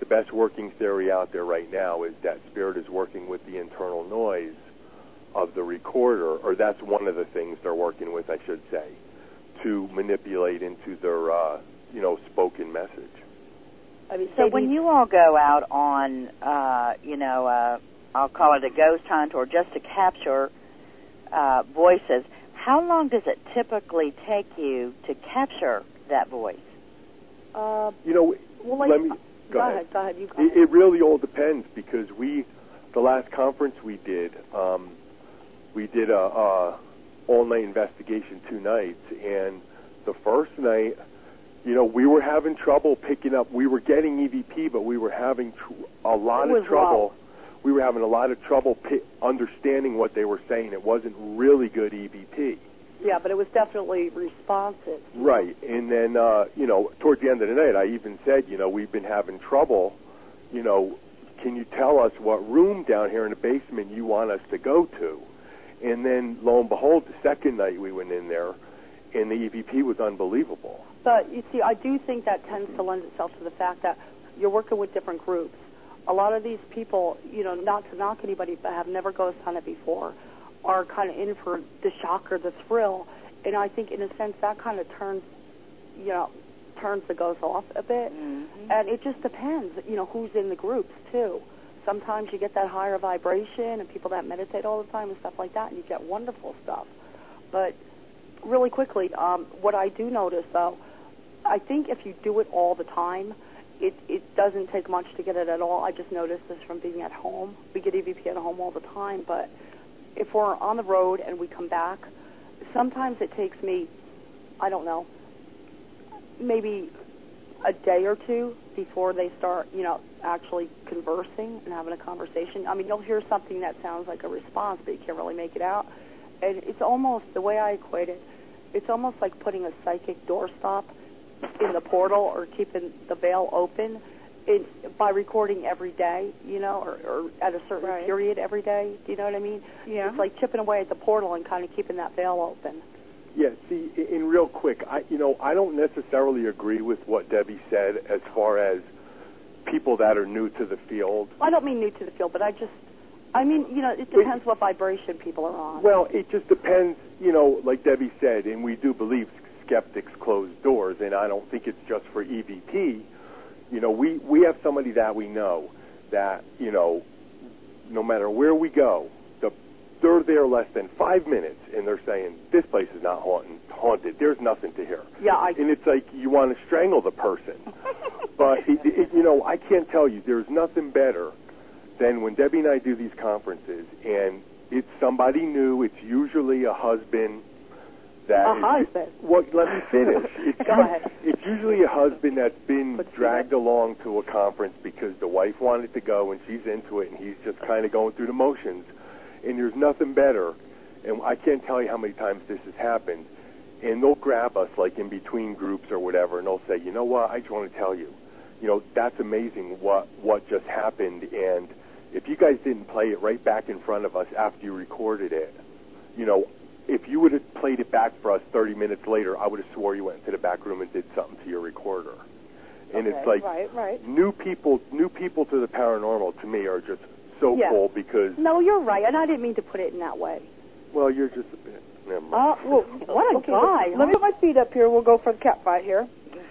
the best working theory out there right now is that Spirit is working with the internal noise of the recorder, or that's one of the things they're working with, I should say, to manipulate into their uh, you know spoken message. I mean, So, when you all go out on, uh, you know, uh, I'll call it a ghost hunt or just to capture uh, voices, how long does it typically take you to capture that voice? uh, You know, well, like, let me go, go ahead. ahead. Go ahead. You go. It, ahead. it really all depends because we, the last conference we did, um, we did a, a all night investigation two nights, and the first night, you know, we were having trouble picking up. We were getting EVP, but we were having tr- a lot It was of trouble. low. We were having a lot of trouble pi- understanding what they were saying. It wasn't really good E EVP. yeah, but it was definitely responsive. Right, and then uh, you know, towards the end of the night, I even said, you know, we've been having trouble, you know, can you tell us what room down here in the basement you want us to go to? And then, lo and behold, the second night we went in there, and the EVP was unbelievable. But you see, I do think that tends to lend itself to the fact that you're working with different groups. A lot of these people, you know, not to knock anybody, but have never ghost hunted before, are kind of in for the shock or the thrill. And I think, in a sense, that kind of turns, you know, turns the ghost off a bit. Mm-hmm. And it just depends, you know, who's in the groups too. Sometimes you get that higher vibration and people that meditate all the time and stuff like that, and you get wonderful stuff. But really quickly, um, what I do notice though, I think if you do it all the time, it it doesn't take much to get it at all. I just noticed this from being at home. We get EVP at home all the time, but if we're on the road and we come back, sometimes it takes me, I don't know, maybe a day or two before they start, you know, actually conversing and having a conversation. I mean, you'll hear something that sounds like a response, but you can't really make it out. And it's almost the way I equate it. It's almost like putting a psychic doorstop in the portal or keeping the veil open in, by recording every day, you know, or, or at a certain Right. period every day. Do you know what I mean? Yeah. It's like chipping away at the portal and kind of keeping that veil open. Yeah, see, in real quick, I you know I don't necessarily agree with what Debbie said as far as people that are new to the field. I don't mean new to the field, but I just, I mean, you know, it depends what vibration people are on. Well, it just depends, you know, like Debbie said, and we do believe skeptics close doors, and I don't think it's just for EVP. You know, we we have somebody that we know that you know, no matter where we go, the they're there less than five minutes, and they're saying this place is not haunted. Haunted. There's nothing to hear. yeah, I, and it's like you want to strangle the person. but it, it, you know, I can't tell you. There's nothing better than when Debbie and I do these conferences, and it's somebody new. It's usually a husband that A husband? Well, let me finish. It's, Go ahead. It's usually a husband that's been dragged along to a conference because the wife wanted to go and she's into it, and he's just kind of going through the motions. And there's nothing better. And I can't tell you how many times this has happened and they'll grab us like in between groups or whatever, and they'll say, you know what, I just want to tell you, you know, that's amazing what what just happened, and if you guys didn't play it right back in front of us after you recorded it, you know, if you would have played it back for us 30 minutes later, I would have swore you went into the back room and did something to your recorder. And it's like right, right. new people, new people to the paranormal to me are just so Yeah. cool because no, you're right, and I didn't mean to put it in that way. well, you're just a bit. Never mind. Oh, well, what a okay, guy! Let me put my feet up here. We'll go for the cat fight here. On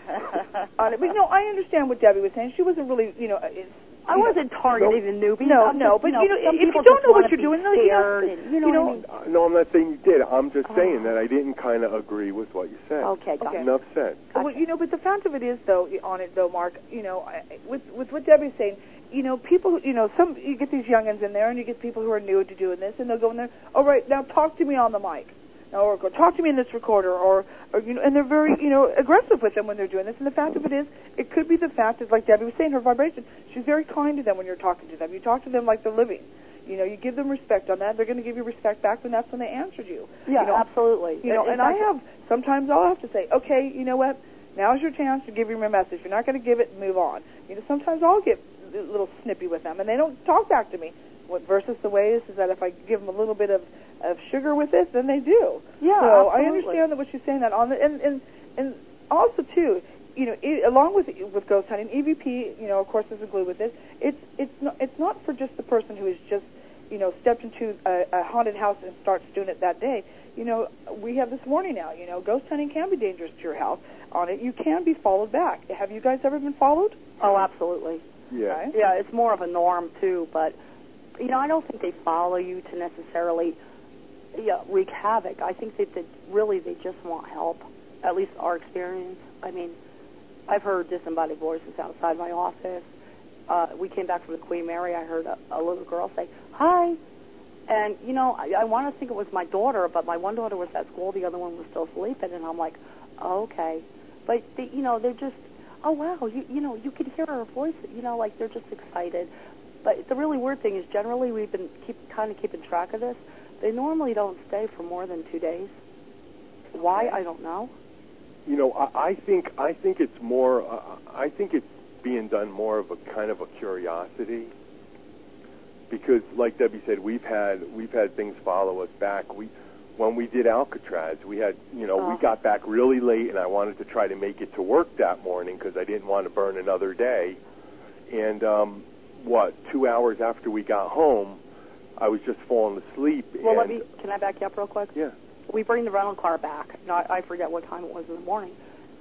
it. Uh, but no, I understand what Debbie was saying. She wasn't really, you know, it's, I wasn't targeting the newbies. No, I'm no, just, but you know, you know, if you don't know what you're doing, though, you know, scared and, you know, you what I mean? Uh, no, I'm not saying you did. I'm just Oh. saying that I didn't kind of agree with what you said. Okay, got Okay. Enough said. Well, you know, but the fact of it is, though, on it though, Mark, you know, I- with with what Debbie's saying, you know, people, you know, some you get these youngins in there, and you get people who are new to doing this, and they'll go in there. All right, now talk to me on the mic, now, or go talk to me in this recorder, or, or you know, and they're very, you know, aggressive with them when they're doing this. And the fact of it is, it could be the fact that, like Debbie was saying, her vibration. She's very kind to them when you're talking to them. You talk to them like they're living. You know, you give them respect on that. They're going to give you respect back when that's when they answered you. Yeah, you know, absolutely. you know, In and I have sometimes I'll have to say, okay, you know what? Now's your chance to give me your message. You're not going to give it, move on. You know, sometimes I'll get a little snippy with them, and they don't talk back to me. What versus the way is, is that if I give them a little bit of of sugar with it, then they do. Yeah, So I understand that what she's saying that on the and and and also too, you know, i along with with ghost hunting, EVP, you know, of course, is a glue with this. It's it's not it's not for just the person who is just you know stepped into a, a haunted house and starts doing it that day. You know, we have this warning now. You know, ghost hunting can be dangerous to your health. On it, you can be followed back. Have you guys ever been followed? Oh, absolutely. Yeah. Right. Yeah, it's more of a norm too, but you know, I don't think they follow you to necessarily yeah, wreak havoc. I think that they, really they just want help. At least our experience. I mean, I've heard disembodied voices outside my office. Uh, we came back from the Queen Mary. I heard a, a little girl say hi, and you know, I, I want to think it was my daughter, but my one daughter was at school, the other one was still sleeping, and I'm like, oh, okay. But they, you know, they're just, oh wow, you you know, you could hear her voice. You know, like they're just excited. But the really weird thing is, generally, we've been keep kind of keeping track of this. They normally don't stay for more than two days. Why I don't know. You know, I, I think I think it's more. Uh, I think it's being done more of a kind of a curiosity. because, like Debbie said, we've had we've had things follow us back. We when we did Alcatraz, we had you know Oh. we got back really late, and I wanted to try to make it to work that morning because I didn't want to burn another day. And um, what two hours after we got home, I was just falling asleep. Well, let me. Can I back you up real quick? Yeah. We bring the rental car back. No, I, forget what time it was in the morning.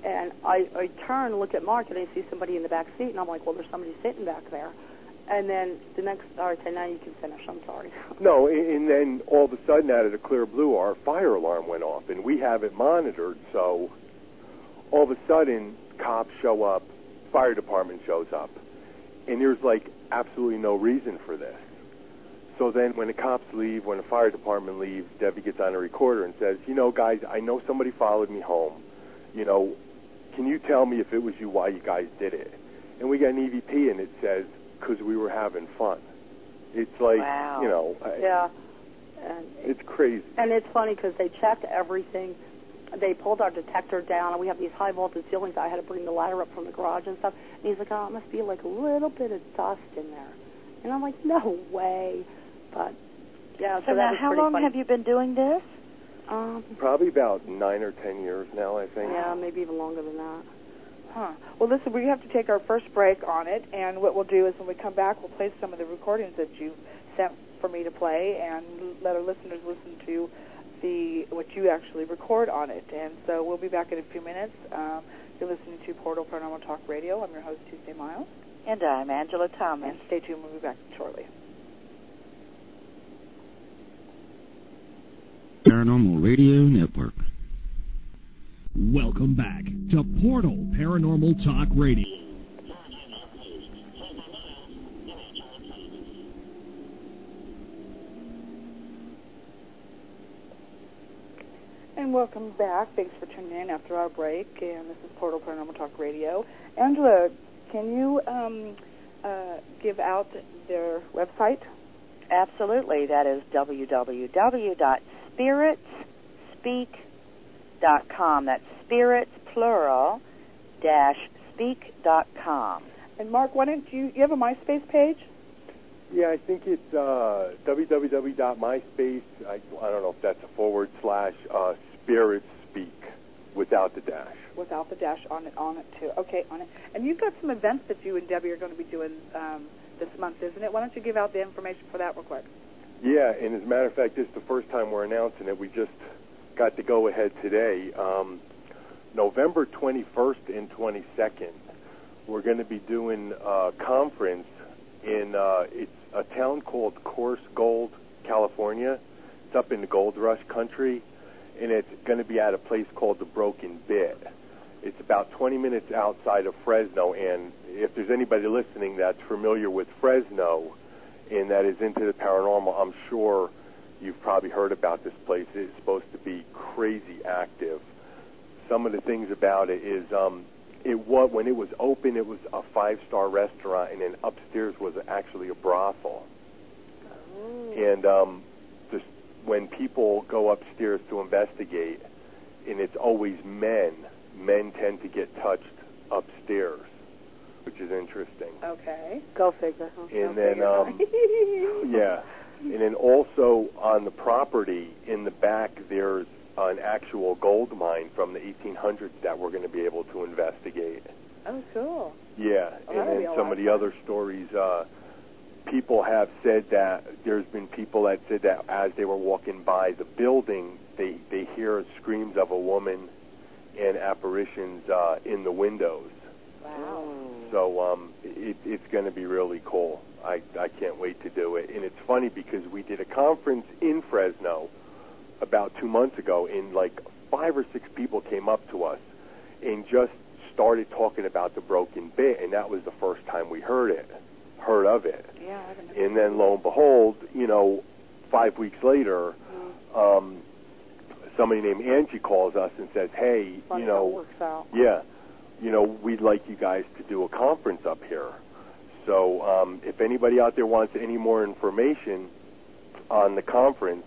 And I, I turn look at Mark, and I see somebody in the back seat, and I'm like, well, there's somebody sitting back there. And then the next, all right, so now you can finish. I'm sorry. No, and and then all of a sudden, out of the clear blue, our fire alarm went off, and we have it monitored. So all of a sudden, cops show up, fire department shows up, and there's like absolutely no reason for this. So then, when the cops leave, when the fire department leaves, Debbie gets on a recorder and says, "You know, guys, I know somebody followed me home. You know, can you tell me if it was you, why you guys did it?" And we got an EVP, and it says, "Because we were having fun." It's like, Wow. you know, I- Yeah. And it's crazy. And it's funny because they checked everything. They pulled our detector down, and we have these high voltage ceilings. I had to bring the ladder up from the garage and stuff. And he's like, "Oh, it must be like a little bit of dust in there." And I'm like, "No way!" But yeah, so, So that now, was how long funny. have you been doing this? Um, Probably about nine or ten years now, I think. yeah, maybe even longer than that. Huh. Well, listen, we have to take our first break on it, and what we'll do is when we come back, we'll play some of the recordings that you sent for me to play, and let our listeners listen to the what you actually record on it. And so we'll be back in a few minutes. Um, you're listening to Portal Paranormal Talk Radio. I'm your host Tuesday Miles, And I'm Angela Thomas. and stay tuned. We'll be back shortly. Paranormal Radio Network. Welcome back to Portal Paranormal Talk Radio. Welcome back. Thanks for tuning in after our break. And this is Portal Paranormal Talk Radio. Angela, can you um, uh, give out their website? Absolutely. That is www.spiritspeak.com. That's spirits, plural, dash speak.com. And Mark, why don't you you have a MySpace page? Yeah, I think it's uh, www.myspace. I, I don't know if that's a forward slash uh, spirit speak without the dash. Without the dash on it on it too. Okay, on it. And you've got some events that you and Debbie are going to be doing um, this month, isn't it? Why don't you give out the information for that real quick? Yeah, and as a matter of fact, this is the first time we're announcing it. We just got the go ahead today. Um, November 21st and 22nd, we're going to be doing a conference in uh, it's a town called Course Gold, California. It's up in the Gold Rush country, and it's going to be at a place called the Broken Bit. It's about 20 minutes outside of Fresno, and if there's anybody listening that's familiar with Fresno and that is into the paranormal, I'm sure you've probably heard about this place. It's supposed to be crazy active. Some of the things about it is um, it was when it was open, it was a five-star restaurant, and then upstairs was actually a brothel. And um, when people go upstairs to investigate, and it's always men, men tend to get touched upstairs, which is interesting. Okay. Go figure. Huh? And then, um, yeah, and then also on the property in the back, there's an actual gold mine from the 1800s that we're going to be able to investigate. Oh, cool. Yeah, and then some of of the other stories. Uh, people have said that there's been people that said that as they were walking by the building, they they hear screams of a woman and apparitions uh, in the windows. Wow. So um, it, it's going to be really cool. I I can't wait to do it. And it's funny because we did a conference in Fresno about two months ago, and like five or six people came up to us and just started talking about the broken bit, and that was the first time we heard it, heard of it. Yeah. And then lo and behold, you know, five weeks later, um, somebody named Angie calls us and says, "Hey, Funny you know, yeah, you know, we'd like you guys to do a conference up here. So um, if anybody out there wants any more information on the conference,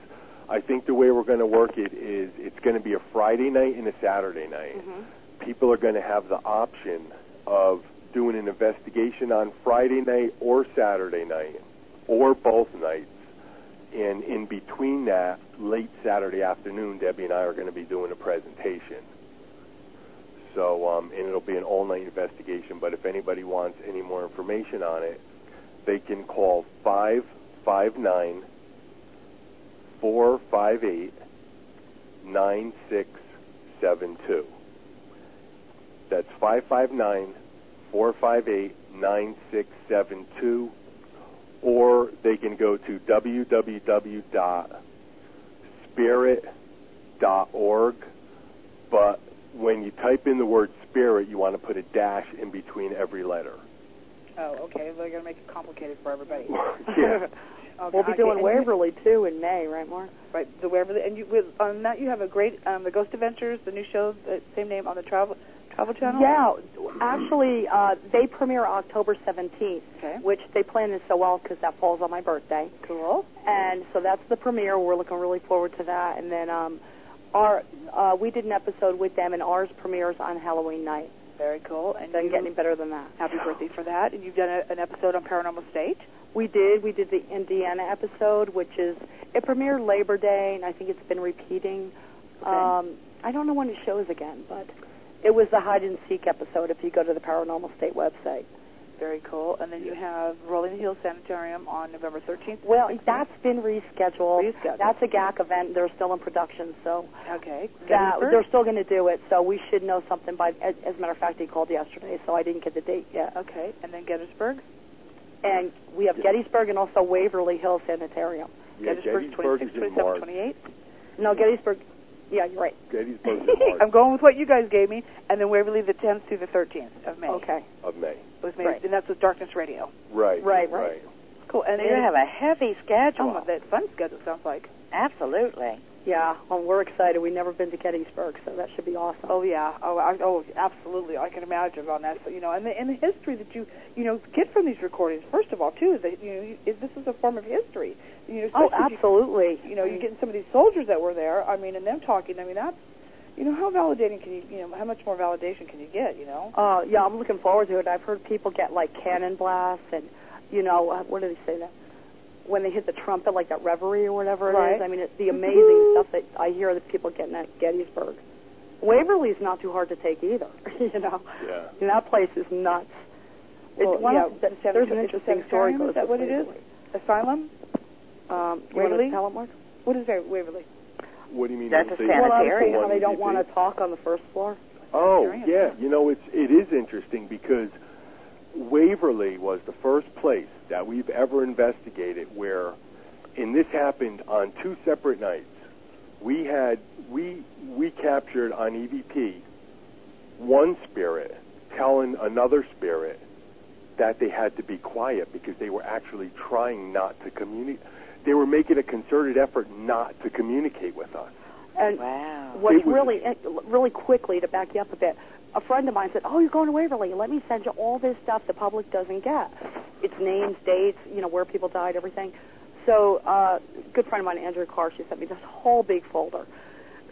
I think the way we're going to work it is it's going to be a Friday night and a Saturday night. People are going to have the option of doing an investigation on Friday night or Saturday night, or both nights. And in between that, late Saturday afternoon, Debbie and I are going to be doing a presentation. So, um, and it'll be an all-night investigation. But if anybody wants any more information on it, they can call five five nine four five eight nine six seven two. That's five five nine four five eight nine six seven two, or they can go to www.spirit.org. But when you type in the word spirit, you want to put a dash in between every letter. Oh, okay. They're going to make it complicated for everybody. Yeah. Okay, We'll be doing and you- Waverly too in May, right, Mark? Right, the Waverly, and you with on that you have a great um, the Ghost Adventures, the new show, the same name on the Travel Travel Channel. Yeah, actually, uh, they premiere October 17th, Okay. which they planned it so well because that falls on my birthday. Cool. And so that's the premiere. We're looking really forward to that. And then um, our uh, we did an episode with them, and ours premieres on Halloween night. Very cool. And Doesn't you, get any better than that. happy birthday for that. And you've done a, an episode on Paranormal State. We did. We did the Indiana episode, which is it premiered Labor Day, and I think it's been repeating. Um, I don't know when it shows again, but it was the hide and seek episode. If you go to the Paranormal State website. Very cool. And then you have Rolling Hills Sanitarium on November 13th. Well, that's been rescheduled. Rescheduled. That's a GAC event. They're still in production, so okay. that, they're still going to do it. So we should know something by. As, as a matter of fact, he called yesterday, so I didn't get the date yet. Okay. And then Gettysburg. And we have Gettysburg and also Waverly Hill Sanitarium. Yeah, Gettysburg, Gettysburg 26, 27, 28. No, Gettysburg. Yeah, you're right. Gettysburg is I'm going with what you guys gave me, and then Waverly the 10th through the 13th of May. Okay. of May. With May, Right. and that's with Darkness Radio. Right. Right, right. Cool. And So you then- have a heavy schedule. Oh, that fun schedule sounds like. Absolutely. Yeah, well, we're excited. We've never been to Gettysburg, so that should be awesome. Oh yeah. Oh, I, oh, absolutely. I can imagine on that. So, you know, and the, and the history that you you know get from these recordings. First of all, too, is that you know you, this is a form of history. You know, Oh, if you- absolutely. You, know, you're getting some of these soldiers that were there. I mean, and them talking. I mean, that's you know how validating can you you know how much more validation can you get? You know. Uh, yeah, I'm looking forward to it. I've heard people get like cannon blasts and, you know, uh, what do they say that? When they hit the trumpet, like that reverie or whatever it is. Right. I mean, it's the amazing stuff that I hear that people getting at Gettysburg. Waverly's not too hard to take either. you know, Yeah. and that place is nuts. It's Well, one yeah, of, the there's an interesting story. sanitarium, is that what it is? Asylum. Um, you want Waverly? to tell it, Mark? What is that? Waverly. What do you mean? That's when a you say Well, Sanitarium. how they don't want to talk on the first floor. Oh, yeah. yeah. You know, it's it is interesting because Waverly was the first place that we've ever investigated where, and this happened on two separate nights. We had we we captured on EVP one spirit telling another spirit that they had to be quiet because they were actually trying not to communicate. They were making a concerted effort not to communicate with us. And Wow. What's It really, really quickly to back you up a bit, a friend of mine said, "Oh, you're going to Waverly? Let me send you all this stuff the public doesn't get. It's names, dates, you know, where people died, everything." So, uh, good friend of mine, Andrew Carr, she sent me this whole big folder.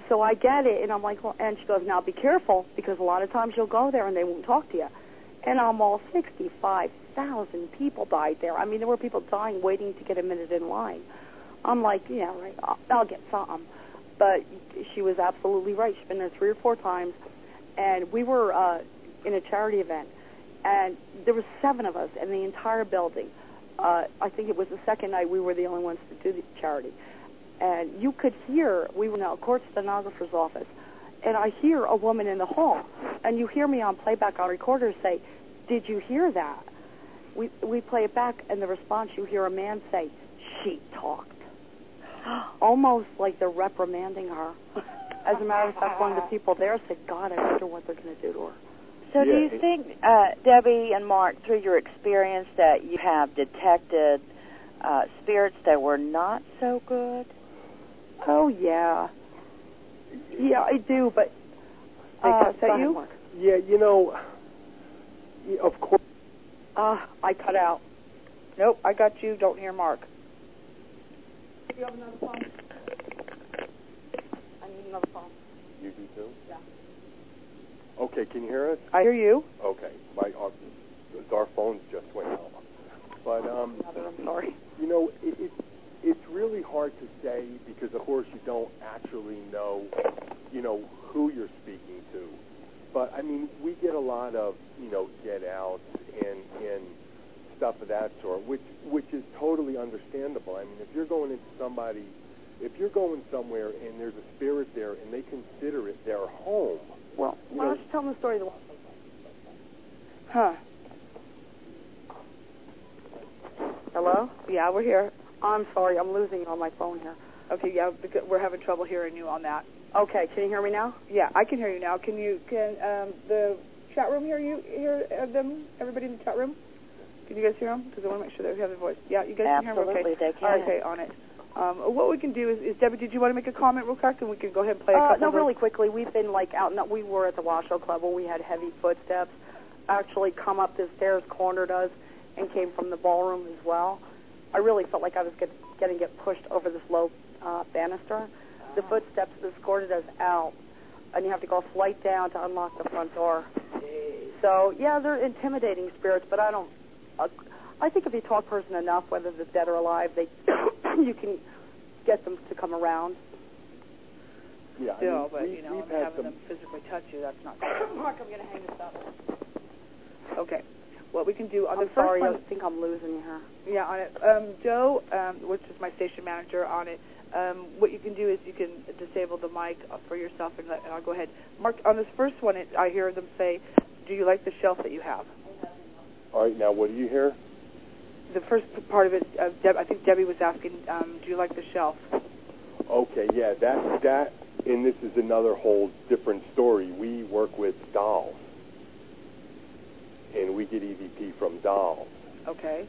So I get it, and I'm like, well, and she goes, "Now be careful because a lot of times you'll go there and they won't talk to you." And I'm all 65,000 people died there. I mean, there were people dying waiting to get a minute in line. I'm like, yeah, right. I'll, I'll get some. But she was absolutely right. She's been there three or four times, and we were uh, in a charity event, and there was seven of us in the entire building. Uh, I think it was the second night we were the only ones to do the charity, and you could hear. We were in a court stenographer's office, and I hear a woman in the hall, and you hear me on playback on recorder say, "Did you hear that?" We we play it back, and the response you hear a man say, "She talked." almost like they're reprimanding her. As a matter of fact, one of the people there said, God, I wonder what they're going to do to her. So do you think, uh, Debbie and Mark, through your experience, that you have detected uh, spirits that were not so good? Oh, yeah. Yeah, I do, but. They Uh, cussed go at ahead, you? Mark. Yeah, you know, of course. Uh, I cut out. Nope, I got you. Don't hear Mark. Do you have another phone? I need another phone. You do too? Yeah. Okay, can you hear us? I hear you. Okay, my our, our phones just went out. But um, Another, I'm sorry. You know, it, it, it's really hard to say because, of course, you don't actually know, you know, who you're speaking to. But I mean, we get a lot of, you know, get outs and and stuff of that sort, which which is totally understandable. I mean, if you're going into somebody, if you're going somewhere and there's a spirit there and they consider it their home, Well, You why know- don't you tell them the story of the Huh. Hello? Yeah, we're here. I'm sorry, I'm losing you on my phone here. Okay, yeah, because we're having trouble hearing you on that. Okay, can you hear me now? Yeah, I can hear you now. Can you can um, the chat room hear you hear uh, them? Everybody in the chat room? Can you guys hear them? Because I want to make sure that we have their voice. Yeah, you guys Absolutely, can hear them. they Okay. can. All right, okay, on it. Um, what we can do is, is Debbie, did you want to make a comment real quick, and we can go ahead and play a Uh, no, of really quickly. We've been like out. No, we were at the Washoe Club where we had heavy footsteps. Actually, come up the stairs, cornered us, and came from the ballroom as well. I really felt like I was get, getting get pushed over this low uh, banister. The footsteps escorted us out, and you have to go a flight down to unlock the front door. So yeah, they're intimidating spirits, but I don't. Uh, I think if you talk person enough, whether they're dead or alive, they you can get them to come around. yeah, I mean, but we, you know, we've and had having some. them physically touch you, that's not good. Mark, I'm going to hang this up. Okay. What we can do on I'm the sorry, first I think I'm losing you here. yeah, on it. Um, Joe, um, which is my station manager on it. Um, what you can do is you can disable the mic for yourself, and, let, and I'll go ahead. Mark, on this first one, it, I hear them say, "Do you like the shelf that you have?" All right, now what do you hear? The first part of it, uh, Deb, I think Debbie was asking, um, "Do you like the shelf?" Okay, yeah, that that, and this is another whole different story. We work with dolls, and we get EVP from dolls, Okay.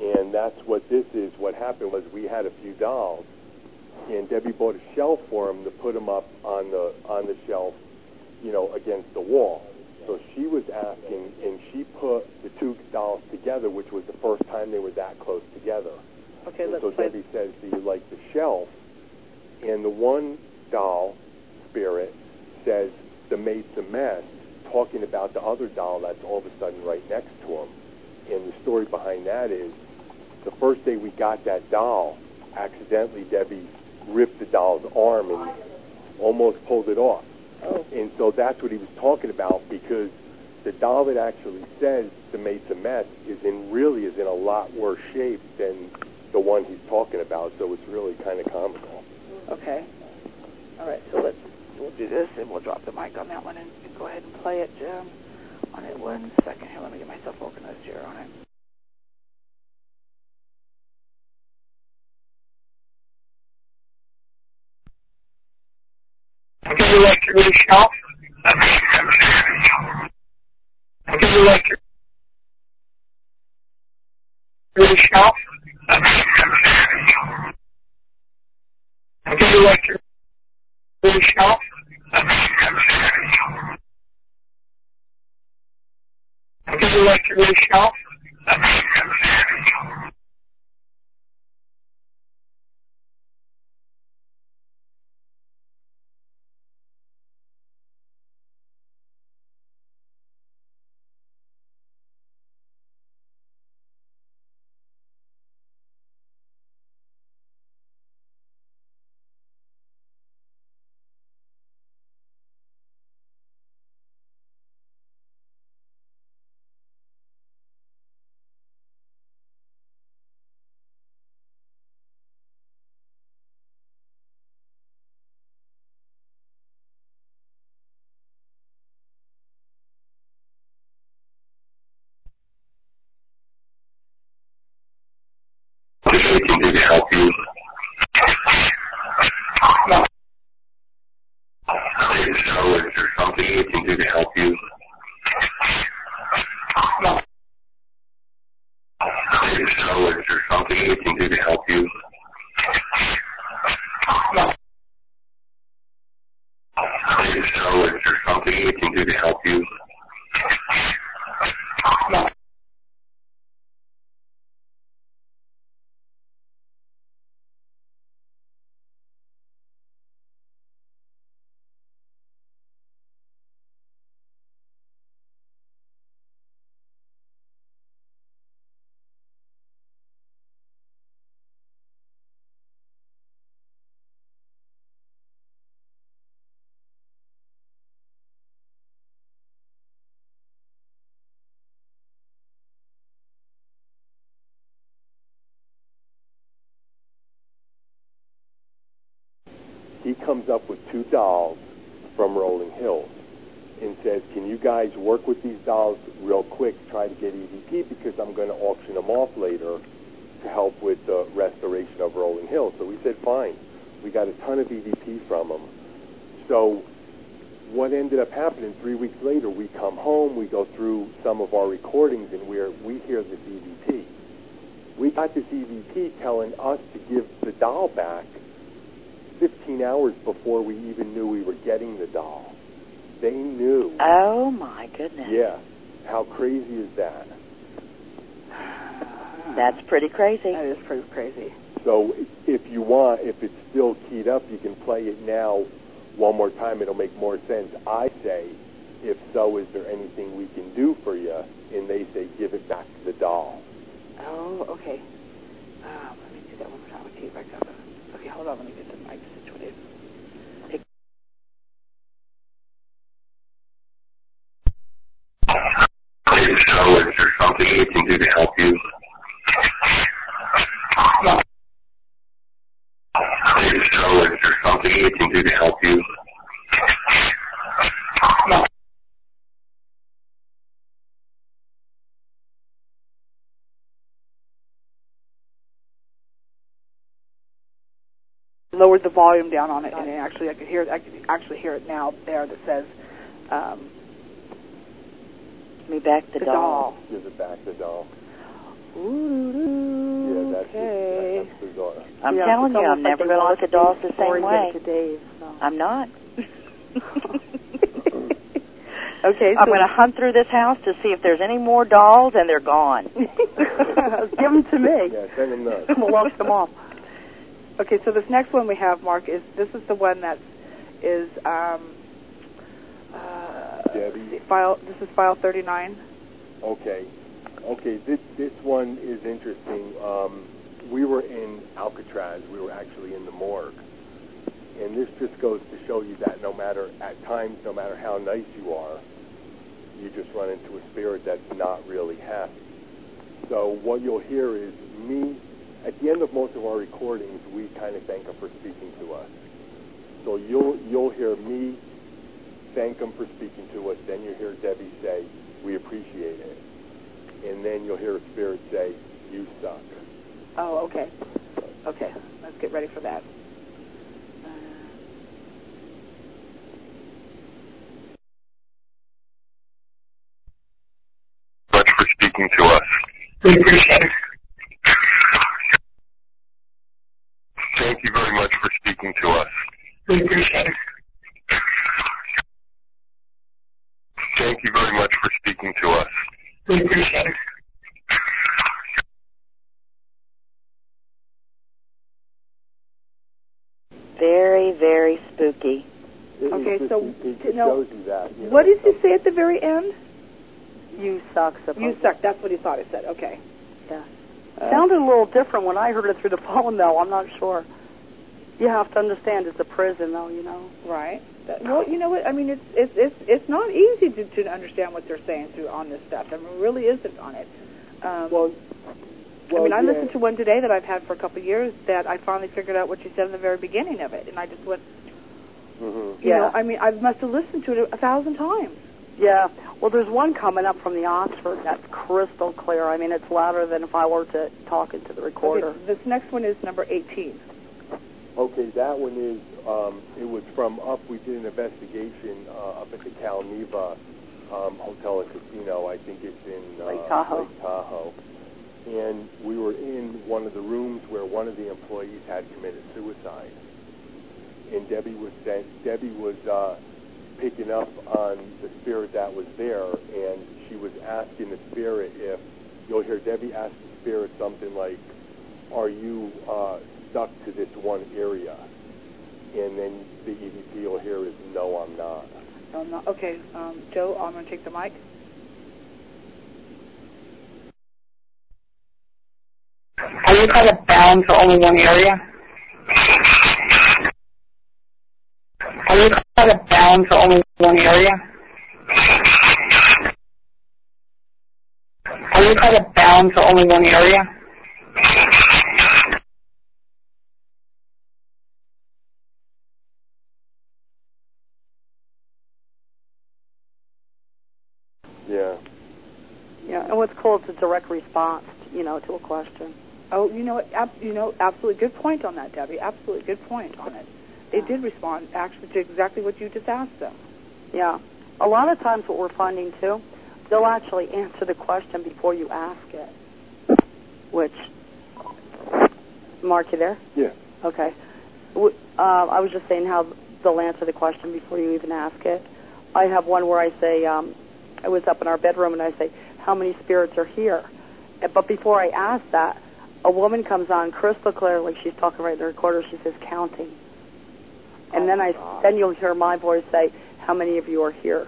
and that's what this is. What happened was we had a few dolls, and Debbie bought a shelf for them to put them up on the on the shelf, you know, against the wall. So she was asking, and she put the two dolls together, which was the first time they were that close together. Okay. And Let's so play. Debbie says, "Do you like the shelf?" And the one doll spirit says, "The mate's a mess," talking about the other doll that's all of a sudden right next to him. And the story behind that is, the first day we got that doll, accidentally Debbie ripped the doll's arm and almost pulled it off. Oh. And so that's what he was talking about because the doll that actually says the mate's a mess is in really is in a lot worse shape than the one he's talking about. So it's really kind of comical. Okay. All right. So let's we'll do this, and we'll drop the mic on that one, and go ahead and play it. Um, on it one second here. Let me get myself organized here on it. Do you like your new shelf? Do you like your new shelf? Do you like your new shelf? Do you like your new shelf? Guys work with these dolls real quick? Try to get EVP because I'm going to auction them off later to help with the restoration of Rolling Hills." So we said, "Fine." We got a ton of EVP from him. So what ended up happening three weeks later, we come home, we go through some of our recordings, and we're, we hear this EVP. We got this EVP telling us to give the doll back 15 hours before we even knew we were getting the doll. They knew. Oh my goodness. Yeah. How crazy is that? That's pretty crazy. That is pretty crazy. So if you want, if it's still keyed up, you can play it now one more time. It'll make more sense. I say, if so, is there anything we can do for you? And they say, give it back to the doll. Oh, okay. Um, let me do that one more time. Okay, back up. Okay, hold on. Let me get the mic If so, is there something we can do to help you? If so, is there something we can do to help you? Lowered the volume down on it, and actually I could hear I could actually hear it now there that says um, Give me back the, the doll. doll. Give it back the doll. Ooh, Yeah, that's, okay. that's bizarre. I'm Yeah, telling you, I'm never they going to look at dolls the same way. To Dave. So. I'm not. okay, so I'm going to hunt through this house to see if there's any more dolls, and they're gone. Give them to me. Yeah, send them nuts. we'll auction them off. Okay, so this next one we have, Mark, is this is the one that is um, uh, Debbie. file. This is file thirty nine. Okay. Okay, this this one is interesting. Um, we were in Alcatraz. We were actually in the morgue. And this just goes to show you that no matter, at times, no matter how nice you are, you just run into a spirit that's not really happy. So what you'll hear is me, at the end of most of our recordings, we kind of thank them for speaking to us. So you'll, you'll hear me thank them for speaking to us. Then you hear Debbie say, we appreciate it. And then you'll hear a spirit say, you suck. Oh, okay. Okay, let's get ready for that. Uh, Much for speaking to us. We appreciate it. Thank you very much for speaking to us. We appreciate it. Thank you very much for speaking to us. We appreciate it. Very, very spooky. Okay, so, it, it no, you that. What know, did you say at the very end? You suck, supposedly. You suck. That's what he thought it said. Okay. Yeah. Uh, Sounded a little different when I heard it through the phone, though. I'm not sure. You have to understand it's a prison, though. You know. Right. Well, you know what? I mean, it's it's it's it's not easy to to understand what they're saying through on this stuff. I mean, it really isn't on it. Um, Well, I mean, I yeah. listened to one today that I've had for a couple of years that I finally figured out what she said in the very beginning of it, and I just went, Mhm. you Yeah. know, I mean, I must have listened to it a thousand times. Yeah. Well, there's one coming up from the Oxford that's crystal clear. I mean, it's louder than if I were to talk into the recorder. Okay, this next one is number 18. Okay, that one is, um, it was from up, we did an investigation uh, up at the Cal Neva um, Hotel and Casino. I think it's in uh, Lake Tahoe. Lake Tahoe. And we were in one of the rooms where one of the employees had committed suicide. And Debbie was Debbie was uh, picking up on the spirit that was there, and she was asking the spirit if, you'll hear Debbie ask the spirit something like, are you uh, stuck to this one area? And then the EVP will hear is, no, I'm not. No, I'm not. Okay, um, Joe, I'm going to take the mic. Are you kind of bound to only one area? Are you kind of bound to only one area? Are you kind of bound to only one area? And what's cool, it's a direct response, you know, to a question. Oh, you know what? Ab- you know, absolutely good point on that, Debbie. Absolutely good point on it. They did respond actually to exactly what you just asked them. Yeah. A lot of times, what we're finding too, they'll actually answer the question before you ask it. Which, Mark, you there? Yeah. Okay. W- Uh, I was just saying how they'll answer the question before you even ask it. I have one where I say, um, I was up in our bedroom and I say, how many spirits are here? But before I ask that, a woman comes on crystal clear, like she's talking right in the recorder. She says, counting. And then I, then you'll hear my voice say, how many of you are here?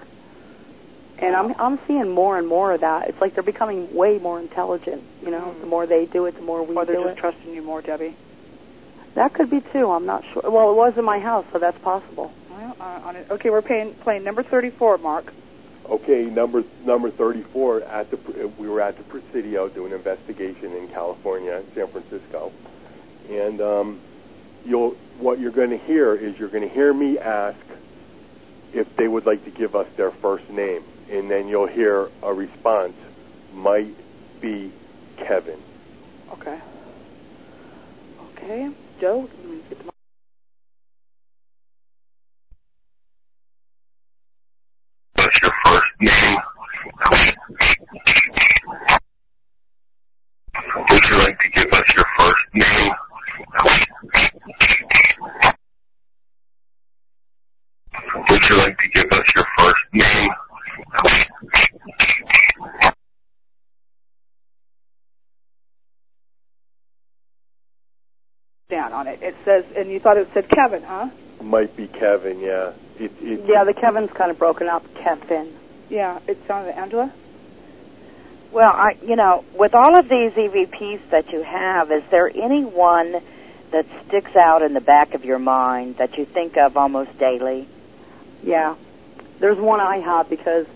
And I'm I'm seeing more and more of that. It's like they're becoming way more intelligent. You know, the more they do it, the more we Or they're do just it. trusting you more, Debbie. That could be too. I'm not sure. Well, it was in my house, so that's possible. Well, uh, on it. Okay, we're playing, playing number 34, Mark. Okay, number number 34 at the we were at the Presidio doing an investigation in California, San Francisco, and um, you'll what you're going to hear is you're going to hear me ask if they would like to give us their first name, and then you'll hear a response might be Kevin. Okay. Okay, Joe. Let me get the mic. What's your first name? Would you like to give us your first name? Would you like to give us your first name? down on it. It says, and you thought it said Kevin, huh? Might be Kevin. Yeah. It, it, Yeah, the Kevin's kind of broken up. Kevin. Yeah, it sounded Angela. Well, I, you know, with all of these EVPs that you have, is there any one that sticks out in the back of your mind that you think of almost daily? Yeah. There's one I have because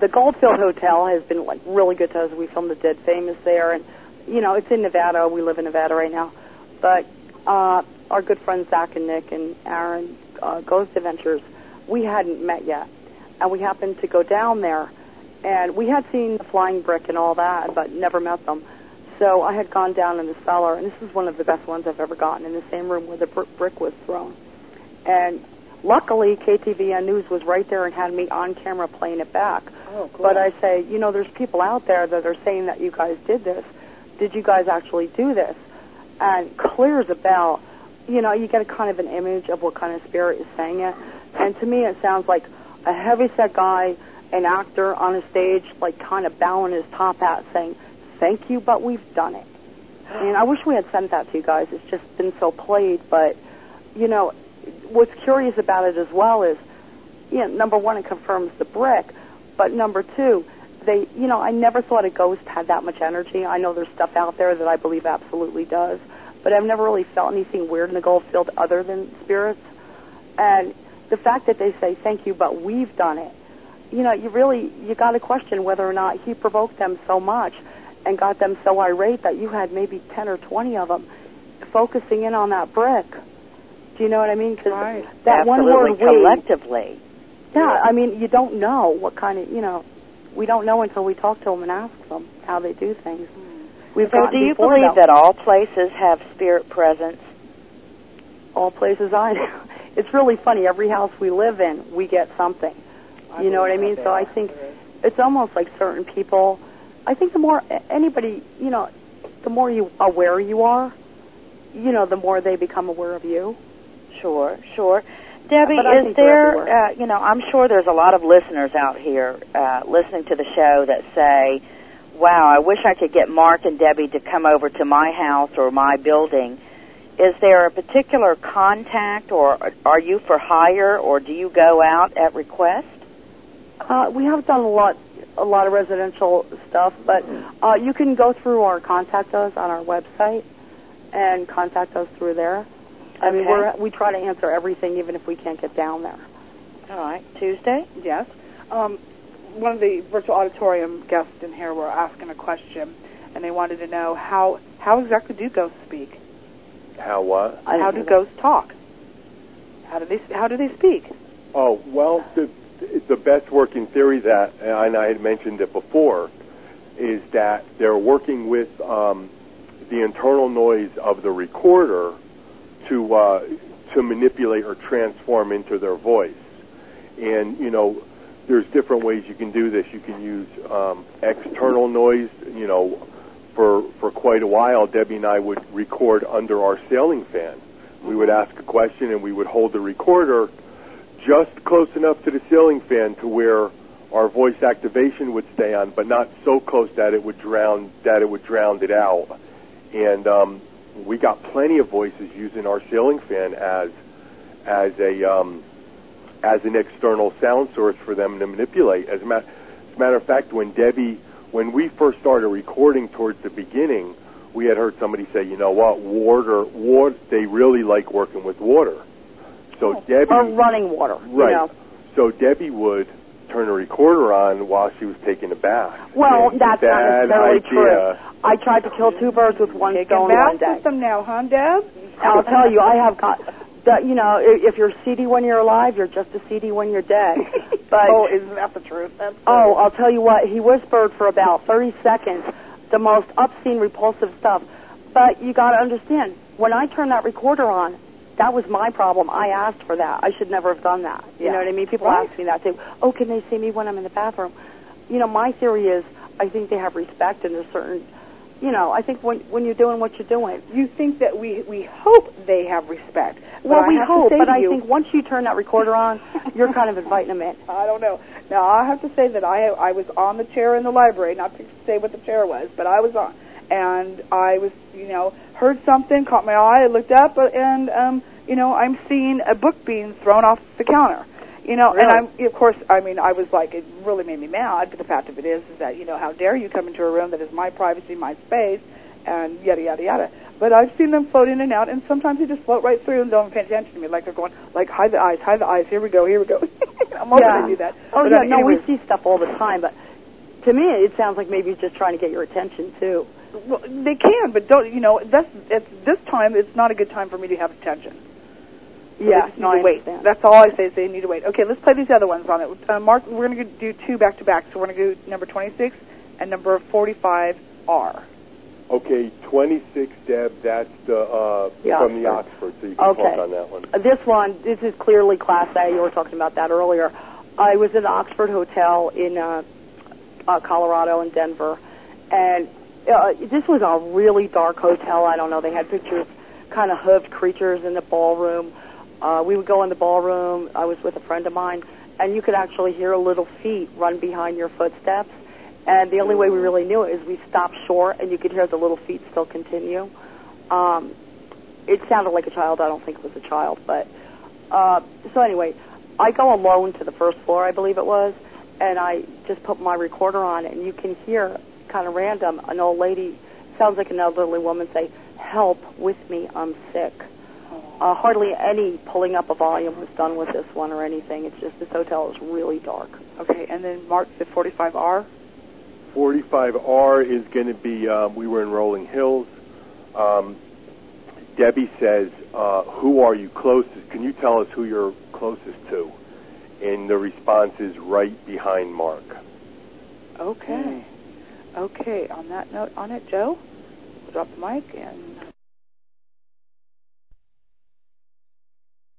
the Goldfield Hotel has been like really good to us. We filmed the Dead Famous there, and you know it's in Nevada. We live in Nevada right now, but uh, our good friends Zach and Nick and Aaron, uh, Ghost Adventures, we hadn't met yet, and we happened to go down there, and we had seen the flying brick and all that, but never met them. So I had gone down in the cellar, and this is one of the best ones I've ever gotten in the same room where the br- brick was thrown, and luckily KTVN News was right there and had me on camera playing it back. Oh, cool. But I say, you know, there's people out there that are saying that you guys did this. Did you guys actually do this? And clear as a bell, you know, you get a kind of an image of what kind of spirit is saying it. And to me, it sounds like a heavyset guy, an actor on a stage, like kind of bowing his top hat, saying, "Thank you, but we've done it." And I wish we had sent that to you guys. It's just been so played, but you know, what's curious about it as well is, you know, number one, it confirms the brick, but number two, they, you know, I never thought a ghost had that much energy. I know there's stuff out there that I believe absolutely does, but I've never really felt anything weird in the Goldfield other than spirits. And the fact that they say thank you, but we've done it, you know, you really you got to question whether or not he provoked them so much and got them so irate that you had maybe ten or twenty of them focusing in on that brick. Do you know what I mean? 'Cause Right. that one Absolutely, word we, collectively. yeah, I mean, you don't know what kind of, you know, we don't know until we talk to them and ask them how they do things. Hmm. We've So, gotten do you before believe that that all places have spirit presence? all places I It's really funny. Every house we live in, we get something. You know what I mean? So I think it's almost like certain people. I think the more anybody, you know, the more you aware you are, you know, the more they become aware of you. Sure, sure. Debbie, But is there, uh, you know, I'm sure there's a lot of listeners out here uh, listening to the show that say, wow, I wish I could get Mark and Debbie to come over to my house or my building. Is there a particular contact, or are you for hire, or do you go out at request? Uh, we have done a lot, a lot of residential stuff, but uh, you can go through our contact us on our website and contact us through there. I mean, we're, we try to answer everything, even if we can't get down there. All right, Tuesday? Yes. Um, one of the virtual auditorium guests in here were asking a question, and they wanted to know how how exactly do ghosts speak? How what? How don't ghosts talk? How do they how do they speak? Oh well, the the best working theory that, and I had mentioned it before, is that they're working with um, the internal noise of the recorder to uh, to manipulate or transform into their voice. And you know, there's different ways you can do this. You can use um, external noise. You know, for for quite a while, Debbie and I would record under our ceiling fan. We would ask a question and we would hold the recorder just close enough to the ceiling fan to where our voice activation would stay on, but not so close that it would drown that it would drown it out. And um, we got plenty of voices using our ceiling fan as as a um, as an external sound source for them to manipulate. As a, ma- as a matter of fact, when Debbie, when we first started recording towards the beginning, we had heard somebody say, you know what, water, water, they really like working with water. So oh, Debbie, or running water. right? You know. So Debbie would turn a recorder on while she was taking a bath. Well, And that's not bad necessarily idea. true. I tried to kill two birds with one Taking stone one day. system now, huh, Deb? I'll tell you, I have got. That, you know, i- if you're seedy when you're alive, you're just as seedy when you're dead. But oh, isn't that the truth? That's Oh, I'll tell you what, he whispered for about 30 seconds the most obscene, repulsive stuff. But you got to understand, when I turned that recorder on, that was my problem. I asked for that. I should never have done that. You Yeah. know what I mean? People Right. ask me that too. Oh, can they see me when I'm in the bathroom? You know, my theory is I think they have respect and there's certain, you know, I think when when you're doing what you're doing. you think that we we hope they have respect. Well, I we hope, but I you- think once you turn that recorder on, you're kind of inviting them in. I don't know. Now I have to say that I I was on the chair in the library, not to say what the chair was, but I was on, and I was you know heard something, caught my eye, I looked up, and um you know I'm seeing a book being thrown off the counter. You know, and I'm of course I mean I was like it really made me mad, but the fact of it is is that you know how dare you come into a room that is my privacy, my space, and yada yada yada. But I've seen them float in and out, and sometimes they just float right through and don't pay attention to me, like they're going like hide the eyes, hide the eyes. Here we go, here we go. I'm Yeah. they do that. Oh But, yeah, no, we see stuff all the time, but to me, it sounds like maybe just trying to get your attention too. Well, they can, but don't you know? That's it's this time. It's not a good time for me to have attention. So Yeah, they no, I wait. understand. That's all I say is they need to wait. Okay, let's play these other ones on it. Uh, Mark, we're going to do two back to back. So we're going to do number 26 and number 45R. Okay, 26, Deb. That's the uh, The from the Oxford. Oxford, so you can Okay. talk on that one. Uh, This one, this is clearly Class A. You were talking about that earlier. I was in the Oxford Hotel in uh, uh, Colorado in Denver, and uh, this was a really dark hotel. I don't know. They had pictures, kind of hoofed creatures in the ballroom. Uh, we would go in the ballroom. I was with a friend of mine, and you could actually hear little feet run behind your footsteps. And the only way we really knew it is we stopped short, and you could hear the little feet still continue. Um, it sounded like a child. I don't think it was a child, but uh, so anyway, I go alone to the first floor, I believe it was, and I just put my recorder on, and you can hear kind of random an old lady, sounds like an elderly woman, say, "Help with me, I'm sick." Uh, hardly any pulling up a volume was done with this one or anything. It's just this hotel is really dark. Okay, and then Mark, the 45R. 45R is going to be, um, we were in Rolling Hills. Um, Debbie says, uh, who are you closest? Can you tell us who you're closest to? And the response is right behind Mark. Okay. Okay. On that note, on it, Joe. Drop the mic and.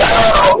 Wow.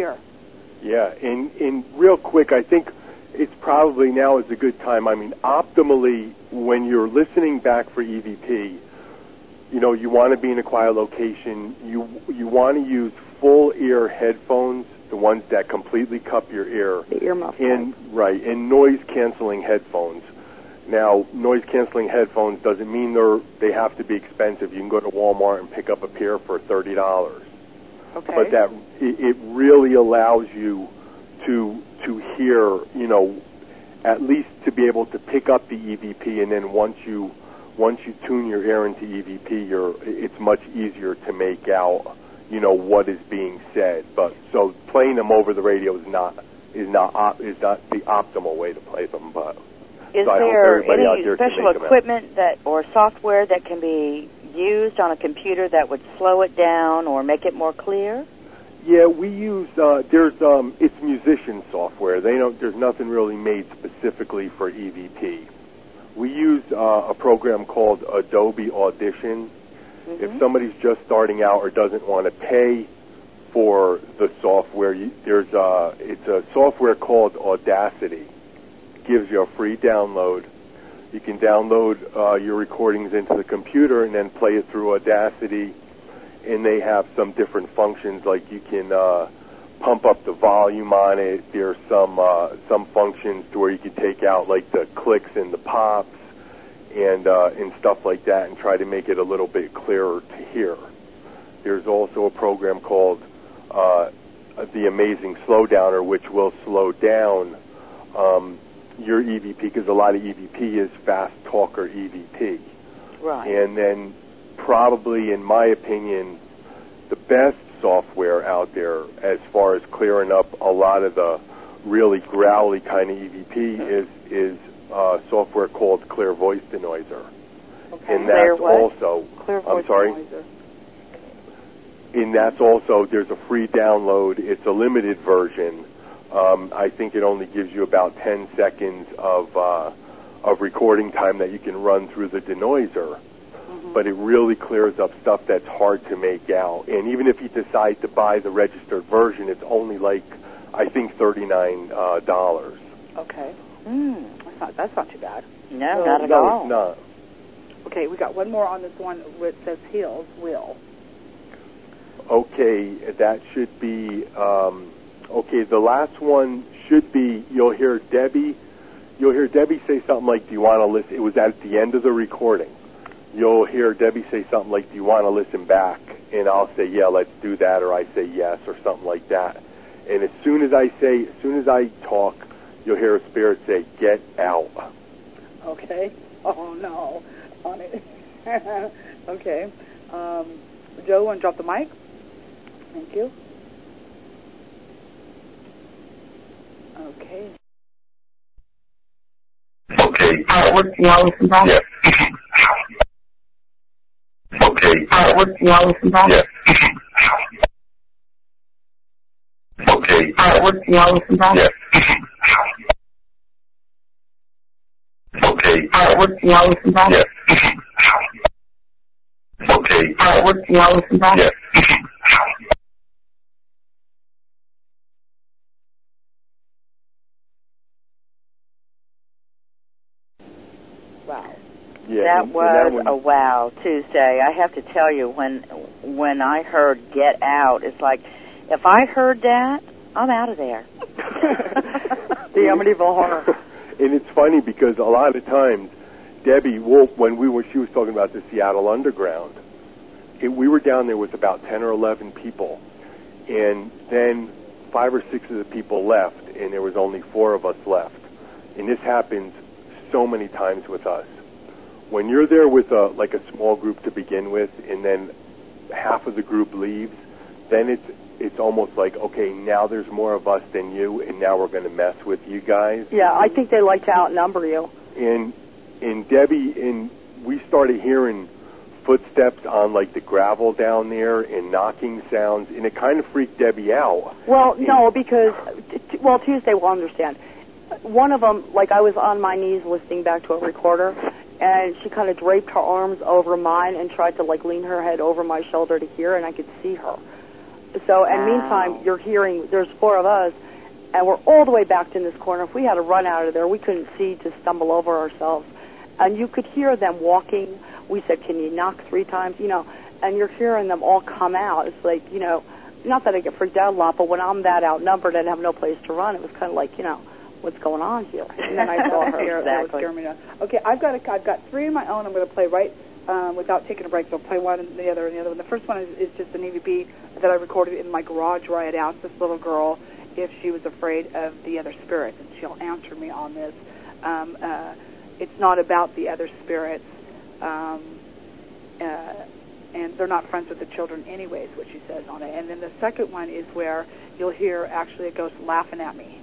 Here. Yeah, and and real quick, I think it's probably now is a good time. I mean, optimally, when you're listening back for EVP, you know, you want to be in a quiet location. You you want to use full ear headphones, the ones that completely cup your ear, The earmuff. and right, and noise canceling headphones. Now, noise canceling headphones doesn't mean they're they have to be expensive. You can go to Walmart and pick up a pair for thirty dollars Okay. but that it, it really allows you to to hear, you know, at least to be able to pick up the EVP, and then once you once you tune your ear into EVP, you're it's much easier to make out, you know, what is being said. But so playing them over the radio is not is not op, is not the optimal way to play them, but. Is So there any there special make them out. equipment that or software that can be used on a computer that would slow it down or make it more clear? Yeah, we use uh, there's um, it's musician software. They don't there's nothing really made specifically for EVP. We use uh, a program called Adobe Audition. If somebody's just starting out or doesn't want to pay for the software, you, there's uh, it's a software called Audacity. Gives you a free download. You can download uh, your recordings into the computer and then play it through Audacity and they have some different functions like you can uh, pump up the volume on it. There's some uh, some functions to where you can take out like the clicks and the pops and uh, and stuff like that and try to make it a little bit clearer to hear. There's also a program called uh, the Amazing Slowdowner, which will slow down um, your EVP because a lot of EVP is fast talker EVP. Right. And then probably, in my opinion, the best software out there as far as clearing up a lot of the really growly kind of EVP is is uh, software called Clear Voice Denoiser. Okay. And that's also Clear I'm voice sorry? noiser. and that's also there's a free download. It's a limited version. Um, I think it only gives you about 10 seconds of uh, of recording time that you can run through the denoiser. But it really clears up stuff that's hard to make out. And even if you decide to buy the registered version, it's only like I think thirty nine uh, dollars. Okay. Mm. That's not that's not too bad. No, not at no, all. it's not. Okay, we got one more on this one where it says heels will. Okay, that should be um, okay. The last one should be. You'll hear Debbie. You'll hear Debbie say something like, "Do you want to listen?" It was at the end of the recording. You'll hear Debbie say something like, "Do you want to listen back?" And I'll say, "Yeah, let's do that," or I say yes, or something like that. And as soon as I say, as soon as I talk, you'll hear a spirit say, "Get out." Okay. Oh no. On it. okay. Um, Joe, want to drop the mic? Thank you. Okay. Okay. Alright, what, you want to listen back? Yeah. Okay. Alright, what, you want to listen back? Yeah. Okay. Alright, what, you want to listen back? Yeah. Okay. Alright, what, you want to listen back? Yeah. Okay. Alright, what, you want to listen back? Yeah, that was one- a wow Tuesday. I have to tell you, when when I heard "Get Out," it's like if I heard that, I'm out of there. The Amityville horror. and it's funny because a lot of times, Debbie Wolf, when we were, she was talking about the Seattle Underground. It, we were down there with about ten or eleven people, and then five or six of the people left, and there was only four of us left. And this happens so many times with us. When you're there with a like a small group to begin with, and then half of the group leaves, then it's it's almost like okay, now there's more of us than you, and now we're going to mess with you guys Yeah, I think they like to outnumber you. and and Debbie and we started hearing footsteps on like the gravel down there and knocking sounds, and it kind of freaked Debbie out. Well, no, because t- t- well Tuesday we'll understand. One of them, like I was on my knees listening back to a recorder, and she kind of draped her arms over mine and tried to like lean her head over my shoulder to hear, and I could see her. So, and Wow. meantime, you're hearing. There's four of us, and we're all the way backed in this corner. If we had to run out of there, we couldn't see to stumble over ourselves, and you could hear them walking. We said, "Can you knock three times?" You know, and you're hearing them all come out. It's like you know, not that I get freaked out a lot, but when I'm that outnumbered and have no place to run, it was kind of like you know, what's going on here? And then I saw her. Exactly. Okay, I've got a, I've got three of my own. I'm going to play right um, without taking a break. So I'll play one and the other and the other one. The first one is, is just an EVP that I recorded in my garage where I had asked this little girl if she was afraid of the other spirits, and she'll answer me on this. Um, uh, it's not about the other spirits. Um, uh, and they're not friends with the children anyways, what she says on it. And then the second one is where you'll hear actually a ghost laughing at me,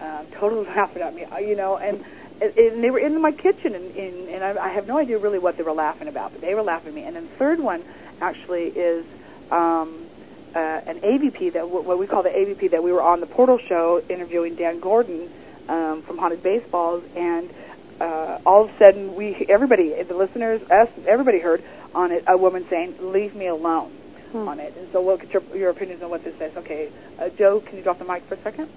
um, totally laughing at me, uh, you know, and and they were in my kitchen, and and, and I, I have no idea really what they were laughing about, but they were laughing at me. And then the third one actually is um, uh, an AVP that what we call the AVP that we were on the Portal show interviewing Dan Gordon um, from Haunted Baseballs, and uh, all of a sudden we everybody the listeners us everybody heard on it a woman saying leave me alone Hmm. on it and so we'll get your, your opinions on what this says okay uh, joe can you drop the mic for a second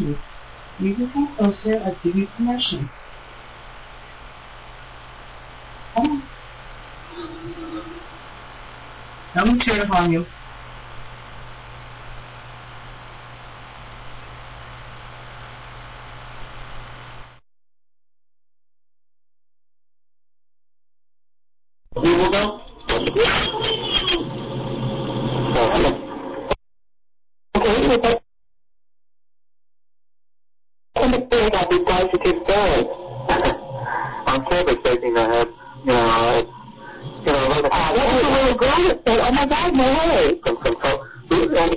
me. You can come closer. I give you permission. Come on. No one's here harm you. We will go. Okay, so that- understand that the positive day. I'm totally shaking my head. You know, I, you know, like, Uh, what was the little girl that said, oh my God, no way? some, some, some, you know,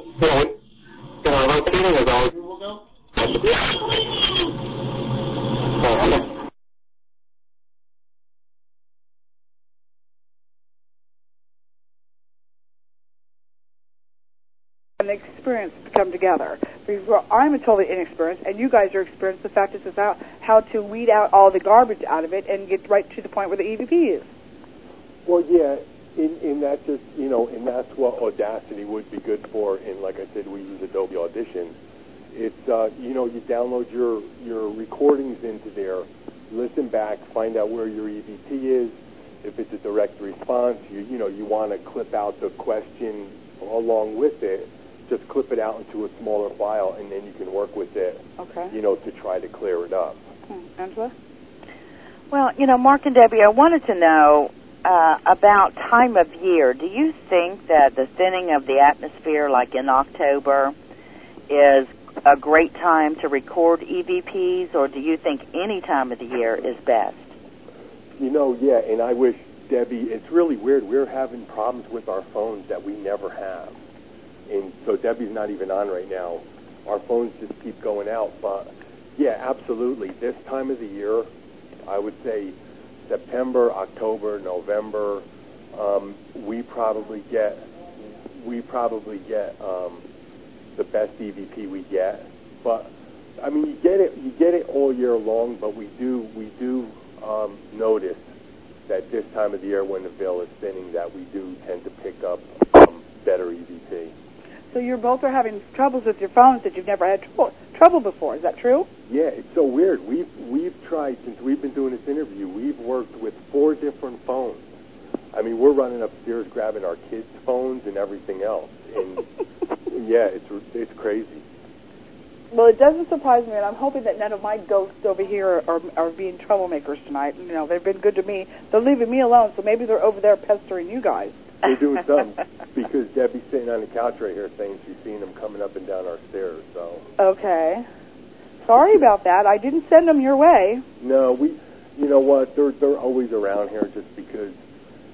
you know, rotating is always. Uh, and the experience come together. Because I'm a totally inexperienced, and you guys are experienced. The fact is about how to weed out all the garbage out of it and get right to the point where the EVP is. Well, yeah, in, in that just, you know, and that's what Audacity would be good for. And like I said, we use Adobe Audition. It's, uh, you know, you download your, your recordings into there, listen back, find out where your EVP is. If it's a direct response, you, you know, you want to clip out the question along with it. Just clip it out into a smaller file, and then you can work with it, Okay. you know, to try to clear it up. Hmm. Angela? Well, you know, Mark and Debbie, I wanted to know uh, about time of year. Do you think that the thinning of the atmosphere, like in October, is a great time to record EVPs, or do you think any time of the year is best? You know, yeah, and I wish Debbie. It's really weird. We're having problems with our phones that we never have, and so Debbie's not even on right now. our phones just keep going out. But yeah, absolutely. This time of the year, I would say September, October, November, um, we probably get we probably get um, the best EVP we get. But I mean, you get it you get it all year long. But we do we do um, notice that this time of the year when the veil is thinning, that we do tend to pick up um, better EVP. So you both are having troubles with your phones that you've never had trouble, trouble before. Is that true? Yeah, it's so weird. We've we've tried since we've been doing this interview. We've worked with four different phones. I mean, we're running upstairs grabbing our kids' phones and everything else. And yeah, it's it's crazy. Well, it doesn't surprise me, and I'm hoping that none of my ghosts over here are, are being troublemakers tonight. You know, they've been good to me. They're leaving me alone, so maybe they're over there pestering you guys. They're doing something because Debbie's sitting on the couch right here saying she's seen them coming up and down our stairs. So Okay. Sorry about that. I didn't send them your way. no, we, you know what? They're they're always around here just because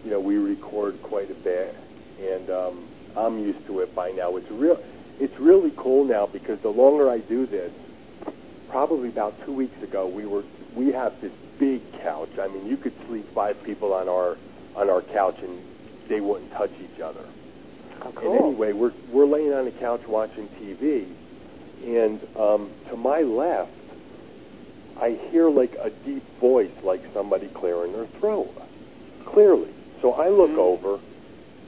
you know we record quite a bit, and um, I'm used to it by now. It's real. It's really cool now because the longer I do this, probably about two weeks ago, we were we have this big couch. I mean, you could sleep five people on our on our couch and they wouldn't touch each other. And anyway, we're we're laying on the couch watching TV, and um, to my left, I hear like a deep voice, like somebody clearing their throat, clearly. So I look over,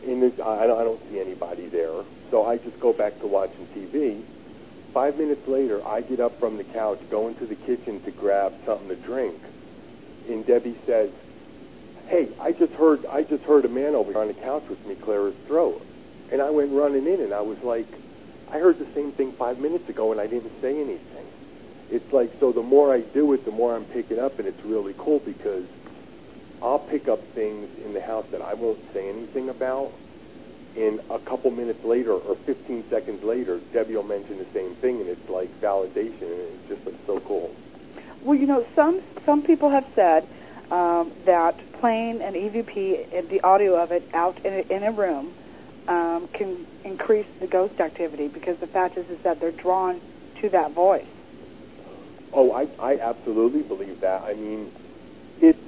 and it, I, I don't see anybody there. So I just go back to watching TV. Five minutes later, I get up from the couch, go into the kitchen to grab something to drink, and Debbie says, "Hey, I just heard I just heard a man over here on the couch with me clear his throat." And I went running in, and I was like, "I heard the same thing five minutes ago, and I didn't say anything." It's like so. The more I do it, the more I'm picking up, and it's really cool because I'll pick up things in the house that I won't say anything about, and a couple minutes later or 15 seconds later, Debbie will mention the same thing, and it's like validation, and it's just like, so cool. Well, you know, some some people have said um, that playing an EVP the audio of it out in a, in a room um, can increase the ghost activity because the fact is is that they're drawn to that voice. Oh, I, I absolutely believe that. I mean, it's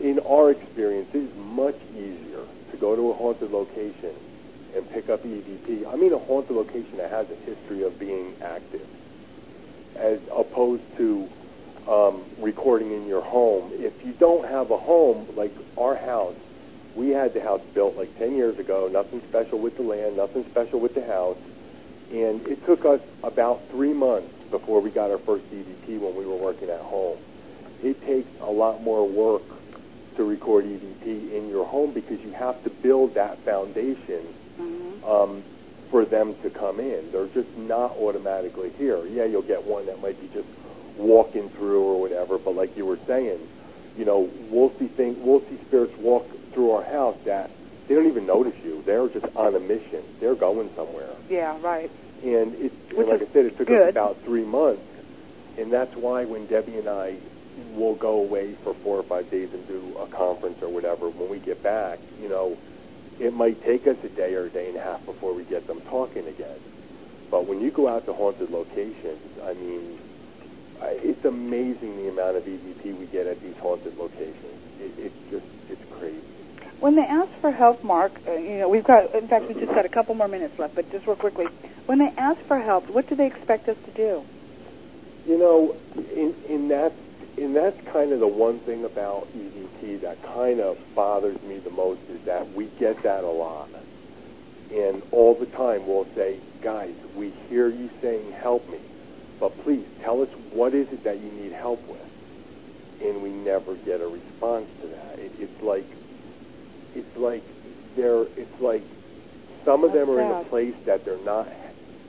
in our experience, it is much easier to go to a haunted location and pick up EVP. I mean, a haunted location that has a history of being active, as opposed to um, recording in your home. If you don't have a home, like our house, we had the house built like 10 years ago. Nothing special with the land, nothing special with the house, and it took us about three months before we got our first EVP when we were working at home. It takes a lot more work to record EVP in your home because you have to build that foundation um, for them to come in. They're just not automatically here. Yeah, you'll get one that might be just walking through or whatever, but like you were saying, you know, we'll see things, we'll see spirits walk through our house that they don't even notice you. They're just on a mission. They're going somewhere. Yeah, right. And it, and Which like is I said, it took good. us about three months, and that's why when Debbie and I will go away for four or five days and do a conference or whatever, when we get back, you know, it might take us a day or a day and a half before we get them talking again. But when you go out to haunted locations, I mean, it's amazing the amount of EVP we get at these haunted locations. It, it's just, it's crazy. When they ask for help, Mark, uh, you know, we've got, in fact, we just got a couple more minutes left, but just real quickly, when they ask for help, what do they expect us to do? You know, in in that and that's kind of the one thing about EVP that kind of bothers me the most is that we get that a lot. And all the time we'll say, guys, we hear you saying help me, but please tell us what is it that you need help with. And we never get a response to that. It, it's like, it's like they're, it's like some of them are in a place that they're not,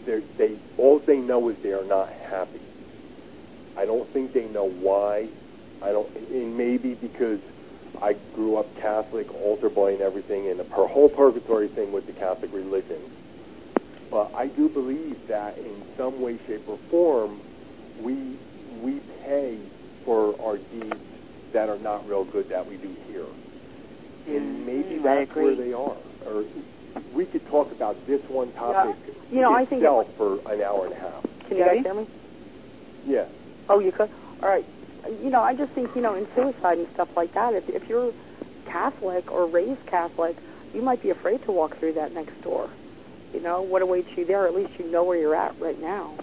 they're, they, all they know is they are not happy. I don't think they know why. I don't, and maybe because I grew up Catholic, altar boy, and everything, and the whole purgatory thing with the Catholic religion. But I do believe that in some way, shape, or form, we we pay for our deeds that are not real good that we do here, and maybe Mhm, I that's where they are. Or we could talk about this one topic You know, I think it itself for an hour and a half. Can you Debbie? guys hear me? Yeah. Oh, you could. All right. You know, I just think you know in suicide and stuff like that. If if you're Catholic or raised Catholic, you might be afraid to walk through that next door. You know what awaits you there. At least you know where you're at right now.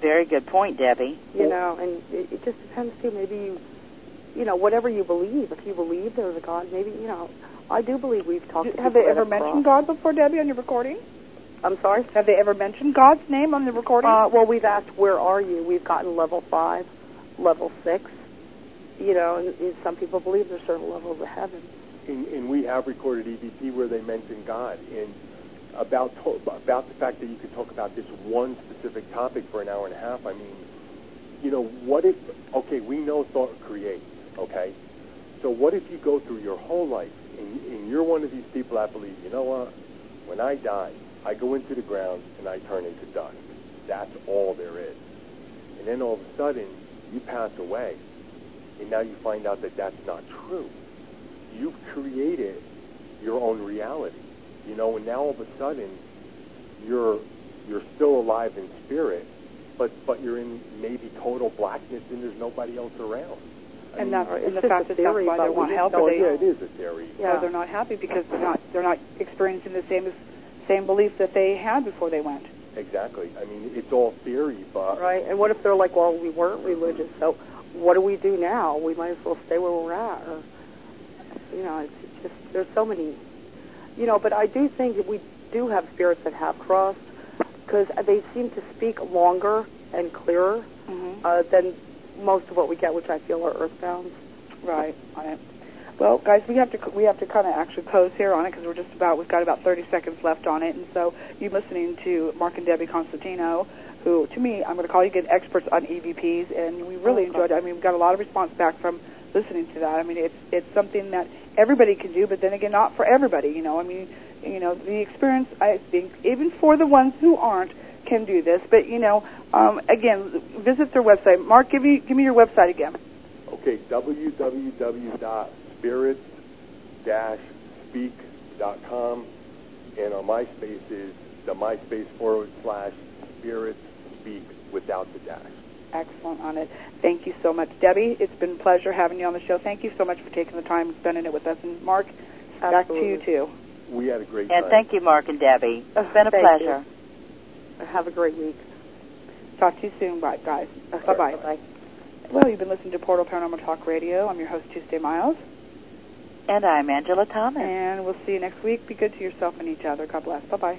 Very good point, Debbie. You know, and it, it just depends too. Maybe you, you know, whatever you believe. If you believe there's a God, maybe you know. I do believe we've talked. to Have they ever mentioned. God before, Debbie, on your recording? I'm sorry. Have they ever mentioned God's name on the recording? Uh, well, we've asked where are you. We've gotten level five, level six. You know, and, and some people believe there's certain levels of heaven. And, and we have recorded EVP where they mention God and about about the fact that you could talk about this one specific topic for an hour and a half. I mean, you know, what if? Okay, we know thought creates. Okay, so what if you go through your whole life and, and you're one of these people that believe, you know what? When I die, I go into the ground and I turn into dust. That's all there is. And then all of a sudden, you pass away, and now you find out that that's not true you've created your own reality. You know, and now all of a sudden you're you're still alive in spirit, but but you're in maybe total blackness and there's nobody else around. I and mean, that's and the fact that that's why they but we want help. don't They, yeah, it is a theory. Yeah. So they're not happy because they're not they're not experiencing the same same beliefs that they had before they went. Exactly. I mean, it's all theory, but Right. And what if they're like, well, we weren't religious, so what do we do now? We might as well stay where we're at, or you know, it's just there's so many, you know. But I do think that we do have spirits that have crossed because they seem to speak longer and clearer Mm-hmm. uh, than most of what we get, which I feel are earthbound. Right. Right. Well, guys, we have to we have to kind of actually close here on it because we're just about we've got about 30 seconds left on it, and so you listening to Mark and Debbie Constantino, who to me I'm going to call you good experts on EVPs, and we really Oh, enjoyed. it. I mean, we got a lot of response back from listening to that. I mean, it's it's something that everybody can do, but then again, not for everybody. You know, I mean, you know, the experience I think even for the ones who aren't can do this, but you know, um, again, visit their website. Mark, give me give me your website again. okay, www.spirits-speak.com, and on MySpace is the MySpace forward slash Spirits Speak without the dash. Excellent on it. Thank you so much, Debbie. It's been a pleasure having you on the show. Thank you so much for taking the time and spending it with us. And Mark, back to you too. We had a great time. And thank you, Mark and Debbie. It's been a thank pleasure. Have a great week. Talk to you soon, bye, guys. right, Bye bye. bye. Well, you've been listening to Portal Paranormal Talk Radio. I'm your host, Tuesday Miles, And I'm Angela Thomas. and we'll see you next week. Be good to yourself and each other. God bless. Bye bye.